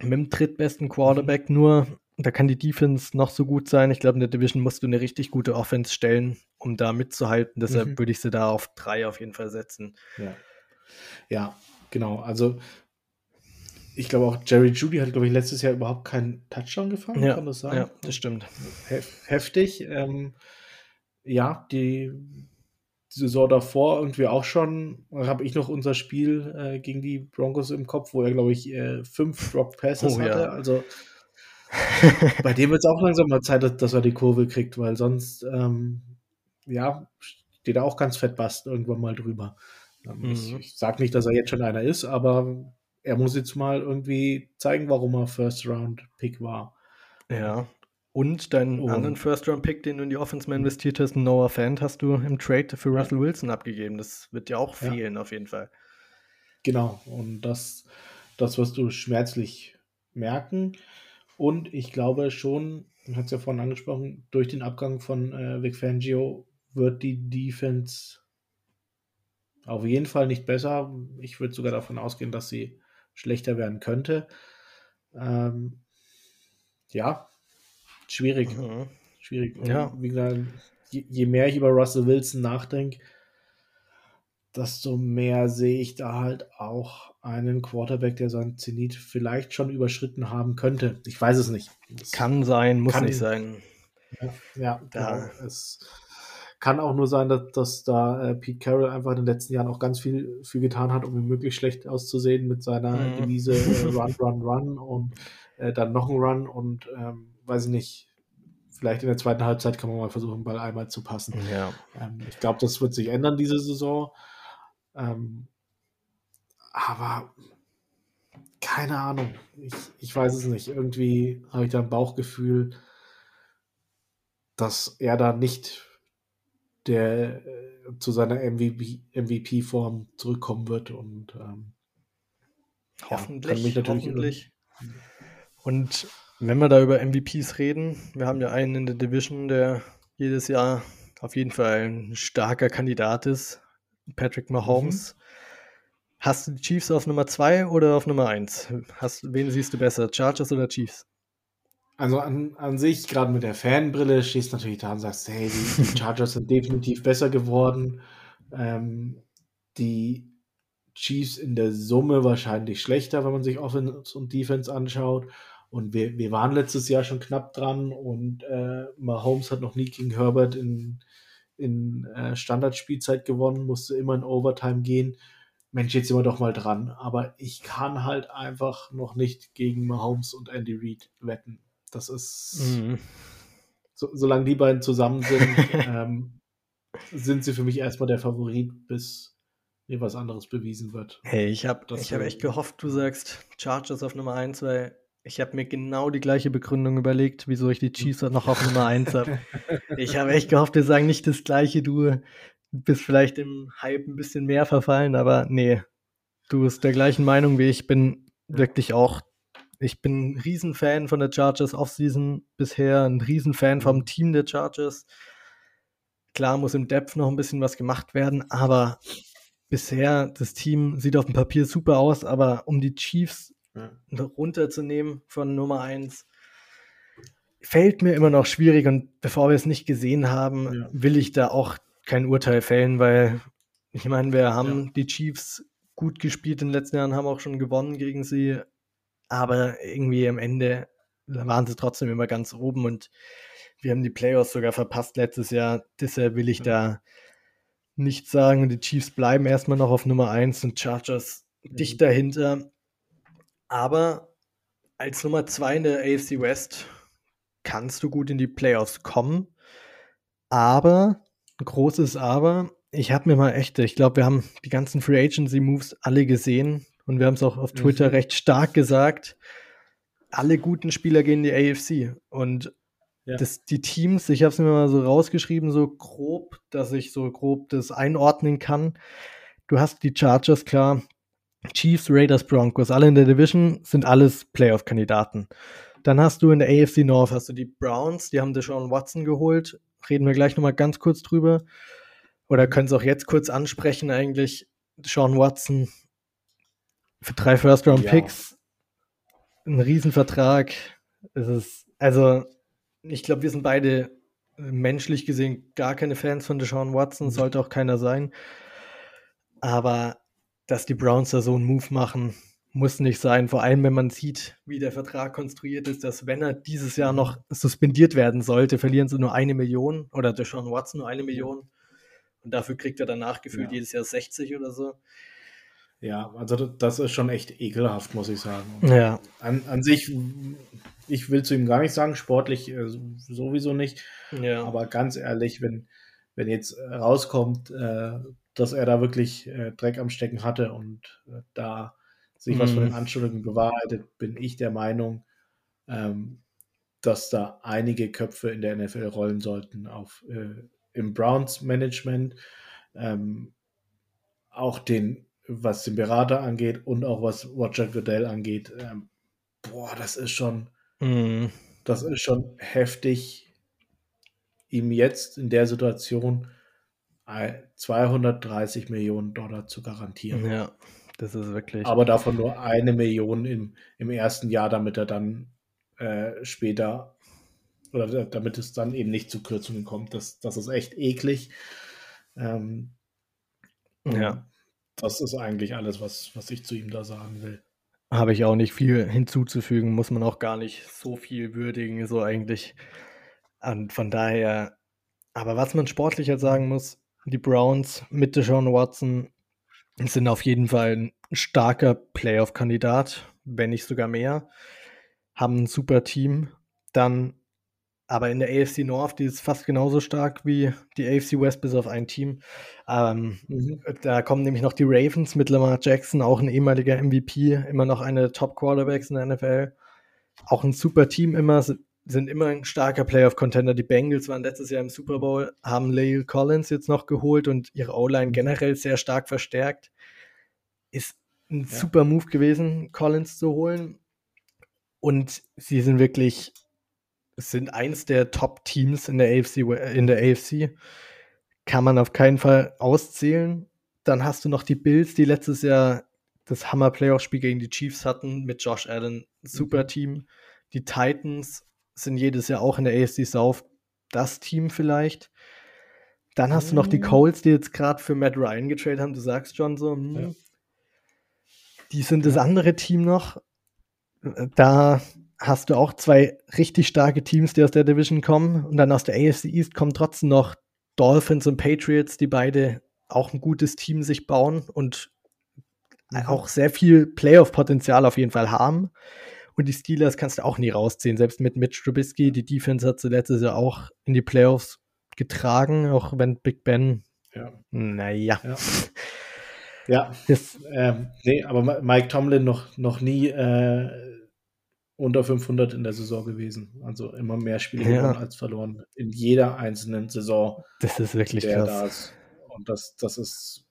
A: Mit dem drittbesten Quarterback nur, da kann die Defense noch so gut sein. Ich glaube, in der Division musst du eine richtig gute Offense stellen, um da mitzuhalten. Deshalb
B: Mhm.
A: würde ich sie da auf drei auf jeden Fall setzen.
B: Ja. ja, genau. Also, ich glaube auch, Jerry Judy hat, glaube ich, letztes Jahr überhaupt keinen Touchdown gefangen.
A: Ja,
B: Kann das sein?
A: ja, das stimmt.
B: Hef heftig. Ähm, ja, die Saison davor irgendwie auch schon, habe ich noch unser Spiel äh, gegen die Broncos im Kopf, wo er, glaube ich, äh, fünf Drop Passes
A: Oh, ja.
B: hatte. Also bei dem wird es auch langsam mal Zeit, dass, dass er die Kurve kriegt, weil sonst, ähm, ja, steht er auch ganz fett Bast irgendwann mal drüber. Ähm, Ich,
A: Mhm.
B: ich sage nicht, dass er jetzt schon einer ist, aber er muss jetzt mal irgendwie zeigen, warum er First Round Pick war.
A: Ja. Und deinen
B: Und-
A: anderen First-Round-Pick, den du in die Offense investiert hast, Noah Fant, hast du im Trade für Russell Wilson abgegeben. Das wird dir auch
B: Ja.
A: fehlen, auf jeden Fall.
B: Genau, und das, das wirst du schmerzlich merken. Und ich glaube schon, man hat es ja vorhin angesprochen, durch den Abgang von äh, Vic Fangio wird die Defense auf jeden Fall nicht besser. Ich würde sogar davon ausgehen, dass sie schlechter werden könnte. Ähm, ja, schwierig.
A: Mhm.
B: Schwierig.
A: Ja.
B: Wie gesagt, je, je mehr ich über Russell Wilson nachdenke, desto mehr sehe ich da halt auch einen Quarterback, der seinen Zenit vielleicht schon überschritten haben könnte. Ich weiß es nicht. Das
A: Kann sein, muss
B: Kann-
A: nicht sein.
B: ja, ja
A: Da-
B: genau. Es Kann auch nur sein, dass, dass da äh, Pete Carroll einfach in den letzten Jahren auch ganz viel für getan hat, um ihn möglichst schlecht auszusehen mit seiner mhm. Devise äh, Run, Run, Run und äh, dann noch ein Run und ähm, weiß ich nicht, vielleicht in der zweiten Halbzeit kann man mal versuchen, Ball einmal zu passen.
A: Ja.
B: Ähm, ich glaube, das wird sich ändern diese Saison. Ähm, aber keine Ahnung. Ich, ich weiß es nicht. Irgendwie habe ich da ein Bauchgefühl, dass er da nicht der äh, zu seiner MVP-Form zurückkommen wird und ähm,
A: hoffentlich, ja, hoffentlich. Und wenn wir da über MVPs reden, wir haben ja einen in der Division, der jedes Jahr auf jeden Fall ein starker Kandidat ist, Patrick Mahomes. Mhm. Hast du die Chiefs auf Nummer 2 oder auf Nummer 1? wen siehst du besser, Chargers oder Chiefs?
B: Also an, an sich, gerade mit der Fanbrille, stehst du natürlich da und sagst, hey, die, die Chargers sind definitiv besser geworden. Ähm, die Chiefs in der Summe wahrscheinlich schlechter, wenn man sich Offense und Defense anschaut. Und wir, wir waren letztes Jahr schon knapp dran und äh, Mahomes hat noch nie gegen Herbert in, in äh, Standardspielzeit gewonnen, musste immer in Overtime gehen. Mensch, jetzt sind wir doch mal dran. Aber ich kann halt einfach noch nicht gegen Mahomes und Andy Reid wetten. Das ist, mhm. so, solange die beiden zusammen sind, ähm, sind sie für mich erstmal der Favorit, bis mir was anderes bewiesen wird.
A: Hey, ich habe hab echt gehofft, du sagst Chargers auf Nummer 1, weil ich habe mir genau die gleiche Begründung überlegt, wieso ich die Chiefs noch auf Nummer 1 habe. Ich habe echt gehofft, wir sagen nicht das gleiche, du bist vielleicht im Hype ein bisschen mehr verfallen, aber nee, du bist der gleichen Meinung wie ich. Bin wirklich auch, ich bin ein Riesenfan von der Chargers Offseason bisher, ein Riesenfan vom mhm. Team der Chargers. Klar muss im Depth noch ein bisschen was gemacht werden, aber bisher das Team sieht auf dem Papier super aus, aber um die Chiefs ja. runterzunehmen von Nummer 1, fällt mir immer noch schwierig und bevor wir es nicht gesehen haben, ja. will ich da auch kein Urteil fällen, weil ich meine, wir haben ja. die Chiefs gut gespielt in den letzten Jahren, haben auch schon gewonnen gegen sie, aber irgendwie am Ende waren sie trotzdem immer ganz oben und wir haben die Playoffs sogar verpasst letztes Jahr. Deshalb will ich da nichts sagen. Die Chiefs bleiben erstmal noch auf Nummer 1 und Chargers mhm. dicht dahinter. Aber als Nummer 2 in der AFC West kannst du gut in die Playoffs kommen. Aber großes Aber. Ich habe mir mal echt, ich glaube, wir haben die ganzen Free Agency Moves alle gesehen und wir haben es auch auf Twitter mhm. recht stark gesagt. Alle guten Spieler gehen in die AFC und ja. das, die Teams, ich habe es mir mal so rausgeschrieben, so grob, dass ich so grob das einordnen kann. Du hast die Chargers, klar, Chiefs, Raiders, Broncos, alle in der Division sind alles Playoff-Kandidaten. Dann hast du in der AFC North hast du die Browns, die haben Deshaun Watson geholt, reden wir gleich nochmal ganz kurz drüber. Oder können es auch jetzt kurz ansprechen, eigentlich. Sean Watson für drei First-Round-Picks. Ja. Ein Riesenvertrag. Es ist, also, ich glaube, wir sind beide menschlich gesehen gar keine Fans von Deshaun Watson, sollte auch keiner sein. Aber dass die Browns da so einen Move machen, muss nicht sein, vor allem wenn man sieht, wie der Vertrag konstruiert ist, dass wenn er dieses Jahr noch suspendiert werden sollte, verlieren sie nur eine Million oder der Sean Watson nur eine Million und dafür kriegt er danach gefühlt ja. jedes Jahr 60 oder so.
B: Ja, also das ist schon echt ekelhaft, muss ich sagen.
A: Ja.
B: An, an sich, ich will zu ihm gar nicht sagen, sportlich äh, sowieso nicht. Ja. Aber ganz ehrlich, wenn, wenn jetzt rauskommt, äh, dass er da wirklich äh, Dreck am Stecken hatte und äh, da sich was von den mhm. Anschuldigungen bewahrheitet, bin ich der Meinung, ähm, dass da einige Köpfe in der NFL rollen sollten auf, äh, im Browns-Management, ähm, auch den, was den Berater angeht und auch was Roger Goodell angeht. Ähm, boah, das ist schon, mm. das ist schon heftig, ihm jetzt in der Situation 230 Millionen Dollar zu garantieren.
A: Ja. Das ist wirklich.
B: Aber davon nur eine Million im, im ersten Jahr, damit er dann äh, später oder damit es dann eben nicht zu Kürzungen kommt. Das, das ist echt eklig. Ähm,
A: ja.
B: Das ist eigentlich alles, was, was ich zu ihm da sagen will.
A: Habe ich auch nicht viel hinzuzufügen, muss man auch gar nicht so viel würdigen, so eigentlich. Und von daher, Aber was man sportlich halt sagen muss, die Browns mit Deshaun Watson sind auf jeden Fall ein starker Playoff-Kandidat, wenn nicht sogar mehr. Haben ein super Team. Dann aber in der AFC North, die ist fast genauso stark wie die AFC West, bis auf ein Team. Ähm, mhm. Da kommen nämlich noch die Ravens mit Lamar Jackson, auch ein ehemaliger MVP, immer noch eine Top-Quarterbacks in der NFL. Auch ein super Team immer, sind immer ein starker Playoff-Contender. Die Bengals waren letztes Jahr im Super Bowl, haben Lale Collins jetzt noch geholt und ihre O-Line generell sehr stark verstärkt. Ist ein ja. super Move gewesen, Collins zu holen. Und sie sind wirklich sind eins der Top-Teams in der AFC, in der AFC. Kann man auf keinen Fall auszählen. Dann hast du noch die Bills, die letztes Jahr das Hammer-Playoff-Spiel gegen die Chiefs hatten mit Josh Allen. Super mhm. Team. Die Titans sind jedes Jahr auch in der AFC South das Team vielleicht. Dann hast du noch die mhm. Colts, die jetzt gerade für Matt Ryan getradet haben. Du sagst schon so, hm, ja. die sind das andere Team noch. Da hast du auch zwei richtig starke Teams, die aus der Division kommen. Und dann aus der AFC East kommen trotzdem noch Dolphins und Patriots, die beide auch ein gutes Team sich bauen und mhm. auch sehr viel Playoff-Potenzial auf jeden Fall haben. Und die Steelers kannst du auch nie rausziehen. Selbst mit Mitch Trubisky, die Defense hat sie letztes Jahr auch in die Playoffs getragen, auch wenn Big Ben, ja. naja.
B: Ja. Ja, ähm, nee, aber Mike Tomlin noch, noch nie äh, unter 500 in der Saison gewesen. Also immer mehr Spiele ja. gewonnen als verloren. In jeder einzelnen Saison.
A: Das ist wirklich krass. Da ist.
B: Und das, das ist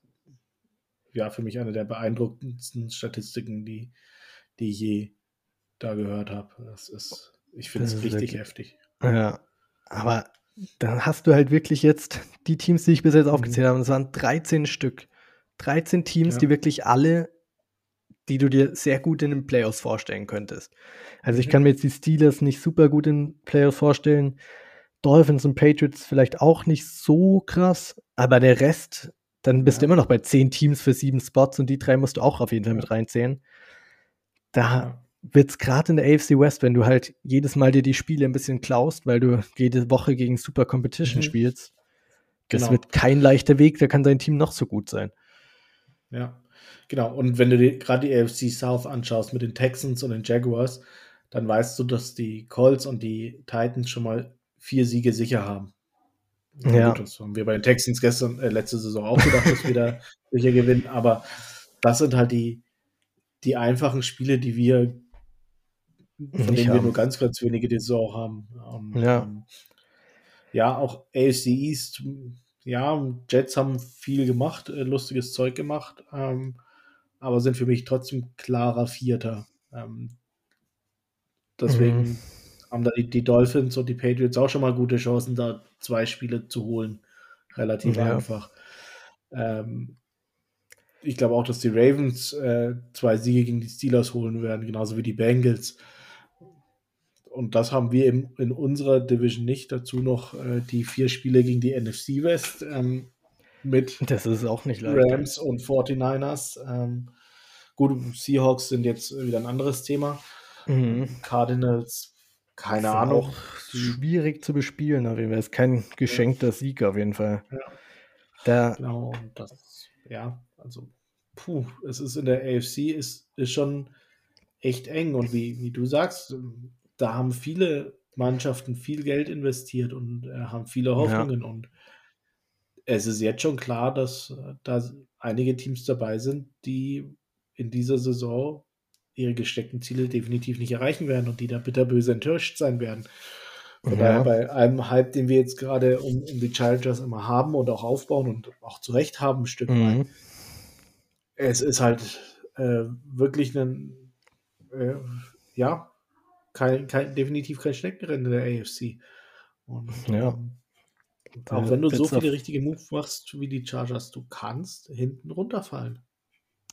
B: ja für mich eine der beeindruckendsten Statistiken, die, die je da gehört habe. Das ist, ich finde es richtig heftig.
A: Ja, aber dann hast du halt wirklich jetzt die Teams, die ich bis jetzt mhm. aufgezählt habe, das waren 13 Stück. 13 Teams, ja. die wirklich alle die du dir sehr gut in den Playoffs vorstellen könntest. Also ich mhm. kann mir jetzt die Steelers nicht super gut in Playoffs vorstellen. Dolphins und Patriots vielleicht auch nicht so krass, aber der Rest, dann bist ja. du immer noch bei zehn Teams für sieben Spots und die drei musst du auch auf jeden Fall mit reinzählen. Da ja. wird es gerade in der AFC West, wenn du halt jedes Mal dir die Spiele ein bisschen klaust, weil du jede Woche gegen Super Competition mhm. spielst, das genau. wird kein leichter Weg, da kann dein Team noch so gut sein.
B: Ja, Genau, und wenn du dir gerade die AFC South anschaust mit den Texans und den Jaguars, dann weißt du, dass die Colts und die Titans schon mal vier Siege sicher haben. Ja. Gut, das haben wir bei den Texans gestern, äh, letzte Saison auch gedacht, dass wir da sicher gewinnen, aber das sind halt die, die einfachen Spiele, die wir, von denen haben. wir nur ganz, ganz wenige die Saison haben. Ähm, ja. Ähm, ja, auch AFC East, ja, Jets haben viel gemacht, äh, lustiges Zeug gemacht. Ähm, aber sind für mich trotzdem klarer Vierter. Ähm, deswegen mhm. haben da die, die, Dolphins und die Patriots auch schon mal gute Chancen, da zwei Spiele zu holen. Relativ ja. einfach. Ähm, ich glaube auch, dass die Ravens äh, zwei Siege gegen die Steelers holen werden, genauso wie die Bengals. Und das haben wir in, in unserer Division nicht. Dazu noch äh, die vier Spiele gegen die NFC West. Ähm, mit
A: das ist auch nicht
B: leicht. Rams und 49ers. Ähm, gut, Seahawks sind jetzt wieder ein anderes Thema. Mhm. Cardinals, keine Ahnung.
A: Schwierig zu bespielen, auf jeden Fall. Ist kein geschenkter Sieg auf jeden Fall. Ja.
B: Da, genau, das, ja, also, puh, es ist in der AFC, ist, ist schon echt eng. Und wie, wie du sagst, da haben viele Mannschaften viel Geld investiert und äh, haben viele Hoffnungen. Ja. Und es ist jetzt schon klar, dass äh, da einige Teams dabei sind, die in dieser Saison ihre gesteckten Ziele definitiv nicht erreichen werden und die da bitterböse enttäuscht sein werden. Von ja. daher bei einem Hype, den wir jetzt gerade um, um, die Chargers immer haben und auch aufbauen und auch zurecht haben, ein Stück mhm. weit. Es ist halt äh, wirklich ein, äh, ja, kein, kein, definitiv kein Schneckenrennen in der AFC. Und, ja. Ähm, auch wenn du so viele richtige Moves machst wie die Chargers, du kannst hinten runterfallen.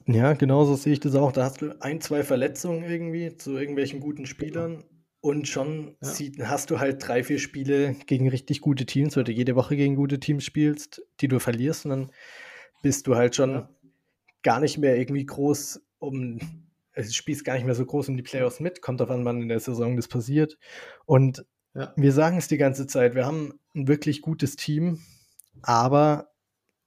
A: Ja, genauso sehe ich das auch. Da hast du ein, zwei Verletzungen irgendwie zu irgendwelchen guten Spielern und schon ja. sieht, hast du halt drei, vier Spiele gegen richtig gute Teams, weil du jede Woche gegen gute Teams spielst, die du verlierst und dann bist du halt schon ja. gar nicht mehr irgendwie groß um, also spielst gar nicht mehr so groß um die Playoffs mit, kommt auf an, wann in der Saison das passiert. Und ja. wir sagen es die ganze Zeit, wir haben ein wirklich gutes Team, aber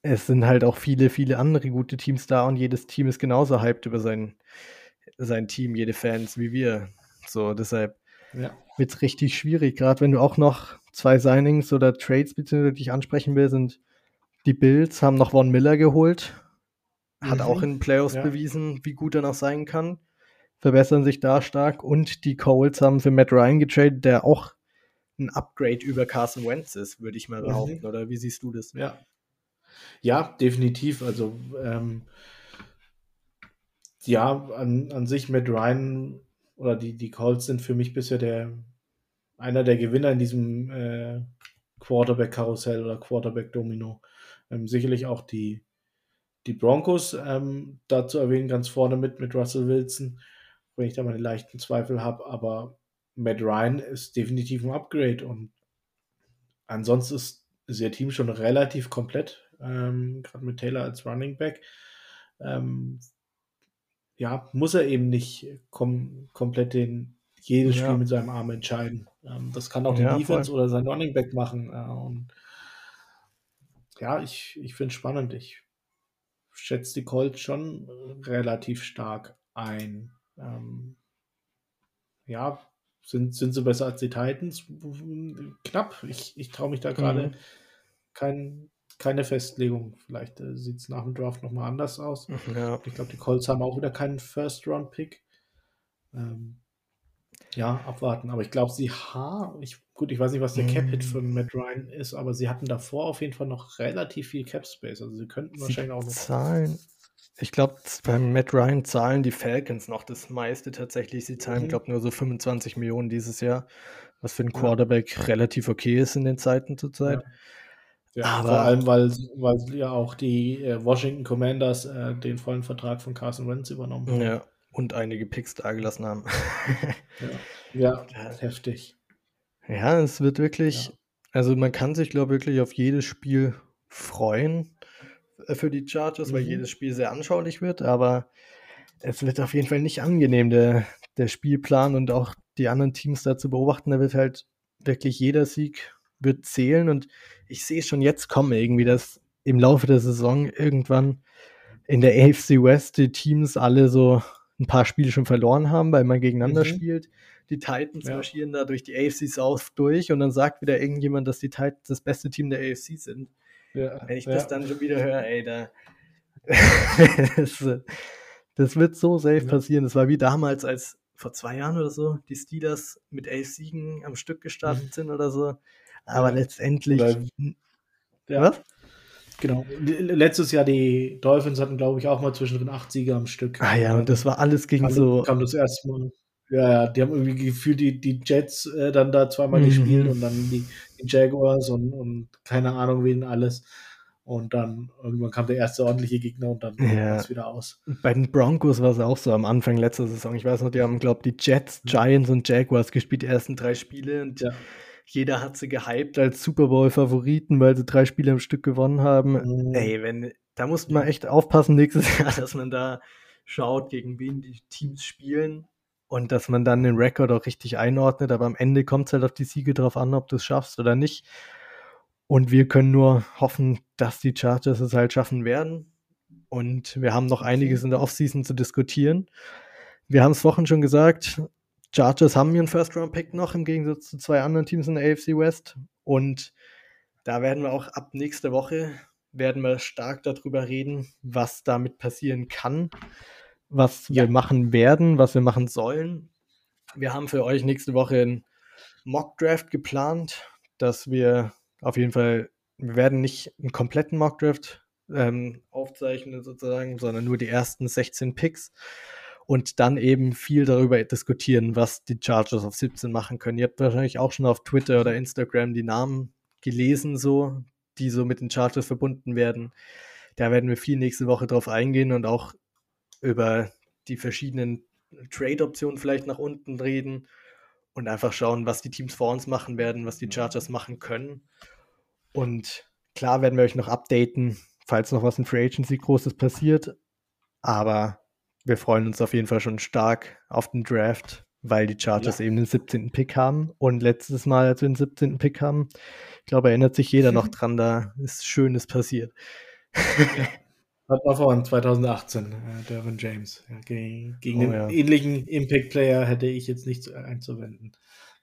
A: es sind halt auch viele, viele andere gute Teams da und jedes Team ist genauso hyped über sein, sein Team, jede Fans wie wir. So, deshalb ja. wird es richtig schwierig, gerade wenn du auch noch zwei Signings oder Trades beziehungsweise dich ansprechen will, sind die Bills haben noch Von Miller geholt, hat mhm. auch in Playoffs ja. bewiesen, wie gut er noch sein kann, verbessern sich da stark und die Colts haben für Matt Ryan getradet, der auch ein Upgrade über Carson Wentz ist, würde ich mal mhm. behaupten, mhm. oder wie siehst du das?
B: Ja, ja, definitiv. Also ähm, ja, an, an sich mit Ryan oder die, die Colts sind für mich bisher der einer der Gewinner in diesem äh, Quarterback-Karussell oder Quarterback-Domino. Ähm, sicherlich auch die, die Broncos ähm, dazu erwähnen, ganz vorne mit, mit Russell Wilson, wenn ich da meine leichten Zweifel habe, aber Matt Ryan ist definitiv ein Upgrade und ansonsten ist, ist ihr Team schon relativ komplett ähm, gerade mit Taylor als Running Back. Ähm, ja, muss er eben nicht kom komplett den, jedes ja. Spiel mit seinem Arm entscheiden. Ähm, das kann auch die ja, Defense voll. oder sein Running Back machen. Äh, und ja, ich, ich finde es spannend. Ich schätze die Colts schon relativ stark ein. Ähm, ja, sind, sind sie besser als die Titans? Knapp. Ich, ich traue mich da gerade mhm. kein, keine Festlegung. Vielleicht äh, sieht es nach dem Draft nochmal anders aus. Ja. Ich glaube, die Colts haben auch wieder keinen First-Round-Pick. Ähm, ja, abwarten. Aber ich glaube, sie haben, ich, gut, ich weiß nicht, was der Cap-Hit von Matt Ryan ist, aber sie hatten davor auf jeden Fall noch relativ viel Cap-Space. Also sie könnten sie wahrscheinlich auch noch.
A: Zahlen. Ich glaube, beim Matt Ryan zahlen die Falcons noch das meiste tatsächlich. Sie zahlen, mhm. glaube nur so 25 Millionen dieses Jahr, was für einen Quarterback ja. relativ okay ist in den Zeiten zurzeit. Ja.
B: Ja, aber vor allem, weil, weil ja auch die äh, Washington Commanders äh, den vollen Vertrag von Carson Wentz übernommen
A: haben. Ja, und einige Picks dagelassen haben.
B: ja. ja, heftig.
A: Ja, es wird wirklich, ja. also man kann sich, glaube ich, wirklich auf jedes Spiel freuen äh, für die Chargers, mhm. weil jedes Spiel sehr anschaulich wird, aber es wird auf jeden Fall nicht angenehm, der, der Spielplan und auch die anderen Teams da zu beobachten. Da wird halt wirklich jeder Sieg wird zählen und ich sehe schon jetzt kommen irgendwie, dass im Laufe der Saison irgendwann in der AFC West die Teams alle so ein paar Spiele schon verloren haben, weil man gegeneinander mhm. spielt. Die Titans ja. marschieren da durch die AFC South durch und dann sagt wieder irgendjemand, dass die Titans das beste Team der AFC sind. Ja. Wenn ich ja. das dann schon wieder höre, ey, da. das, das, wird so safe passieren. Das war wie damals, als vor zwei Jahren oder so die Steelers mit elf Siegen am Stück gestartet mhm. sind oder so. Aber letztendlich.
B: Ja. Was? Genau. Letztes Jahr die Dolphins hatten, glaube ich, auch mal zwischendrin acht Sieger am Stück.
A: Ah ja, und das war alles gegen alle so.
B: Kam das erste Mal. Ja, ja, die haben irgendwie gefühlt die, die Jets äh, dann da zweimal mhm. gespielt und dann die, die Jaguars und, und, keine Ahnung wen alles. Und dann irgendwann kam der erste ordentliche Gegner und dann ja. war es wieder aus.
A: Bei den Broncos war es auch so am Anfang letzter Saison. Ich weiß noch, die haben, glaube ich, die Jets, Giants und Jaguars gespielt, die ersten drei Spiele. Und ja jeder hat sie gehypt als Super Bowl-Favoriten, weil sie drei Spiele im Stück gewonnen haben. Mhm. Ey, wenn, da muss man echt aufpassen nächstes Jahr, dass man da schaut, gegen wen die Teams spielen und dass man dann den Rekord auch richtig einordnet. Aber am Ende kommt es halt auf die Siege drauf an, ob du es schaffst oder nicht. Und wir können nur hoffen, dass die Chargers es halt schaffen werden. Und wir haben noch einiges in der Offseason zu diskutieren. Wir haben es vorhin schon gesagt, Chargers haben ihren First-Round-Pick noch im Gegensatz zu zwei anderen Teams in der AFC West. Und da werden wir auch ab nächste Woche werden wir stark darüber reden, was damit passieren kann, was ja. wir machen werden, was wir machen sollen. Wir haben für euch nächste Woche einen Mock-Draft geplant, dass wir auf jeden Fall, wir werden nicht einen kompletten Mock-Draft ähm, aufzeichnen sozusagen, sondern nur die ersten 16 Picks und dann eben viel darüber diskutieren, was die Chargers auf 17 machen können. Ihr habt wahrscheinlich auch schon auf Twitter oder Instagram die Namen gelesen, so, die so mit den Chargers verbunden werden. Da werden wir viel nächste Woche drauf eingehen und auch über die verschiedenen Trade-Optionen vielleicht nach unten reden und einfach schauen, was die Teams vor uns machen werden, was die Chargers machen können. Und klar werden wir euch noch updaten, falls noch was in Free Agency Großes passiert. Aber wir freuen uns auf jeden Fall schon stark auf den Draft weil die Chargers ja. eben den 17. Pick haben. Und letztes Mal, als wir den 17. Pick haben, ich glaube, erinnert sich jeder noch dran, da ist Schönes passiert.
B: Hat man vorhin 2018, äh, Derwin James. Ja, gegen, gegen oh, einen ja. ähnlichen Impact-Player hätte ich jetzt nichts einzuwenden.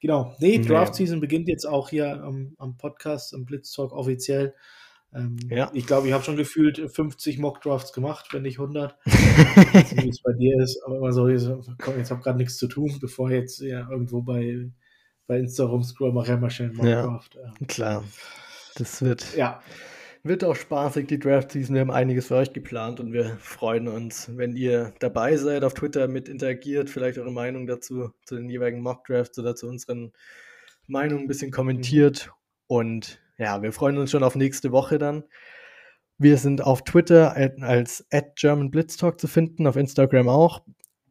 B: Genau. Nee, Draft nee. Season beginnt jetzt auch hier am, am Podcast, am Blitz Talk offiziell. Ähm, ja. Ich glaube, ich habe schon gefühlt 50 Mock Drafts gemacht, wenn nicht 100. wie es bei dir ist. Aber immer so, jetzt, komm, jetzt habe gerade nichts zu tun, bevor jetzt ja, irgendwo bei, bei Insta rumscroll, mache ich mal schnell einen Mock Draft.
A: Ja, klar. Das wird. Ja. Wird auch spaßig, die Draft-Season. Wir haben einiges für euch geplant und wir freuen uns, wenn ihr dabei seid, auf Twitter mit interagiert, vielleicht eure Meinung dazu, zu den jeweiligen Mock-Drafts oder zu unseren Meinungen ein bisschen kommentiert. Und ja, wir freuen uns schon auf nächste Woche dann. Wir sind auf Twitter als at German Blitztalk zu finden, auf Instagram auch.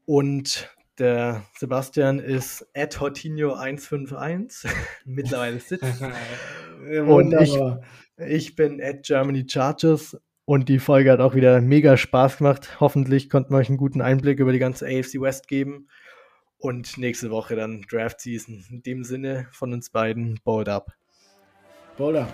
A: Und der Sebastian ist at Hortinho151, mittlerweile sitzt. und ich, ich bin at Germany Chargers und die Folge hat auch wieder mega Spaß gemacht. Hoffentlich konnten wir euch einen guten Einblick über die ganze AFC West geben. Und nächste Woche dann Draft Season. In dem Sinne von uns beiden, Bold Up.
B: Bold Up.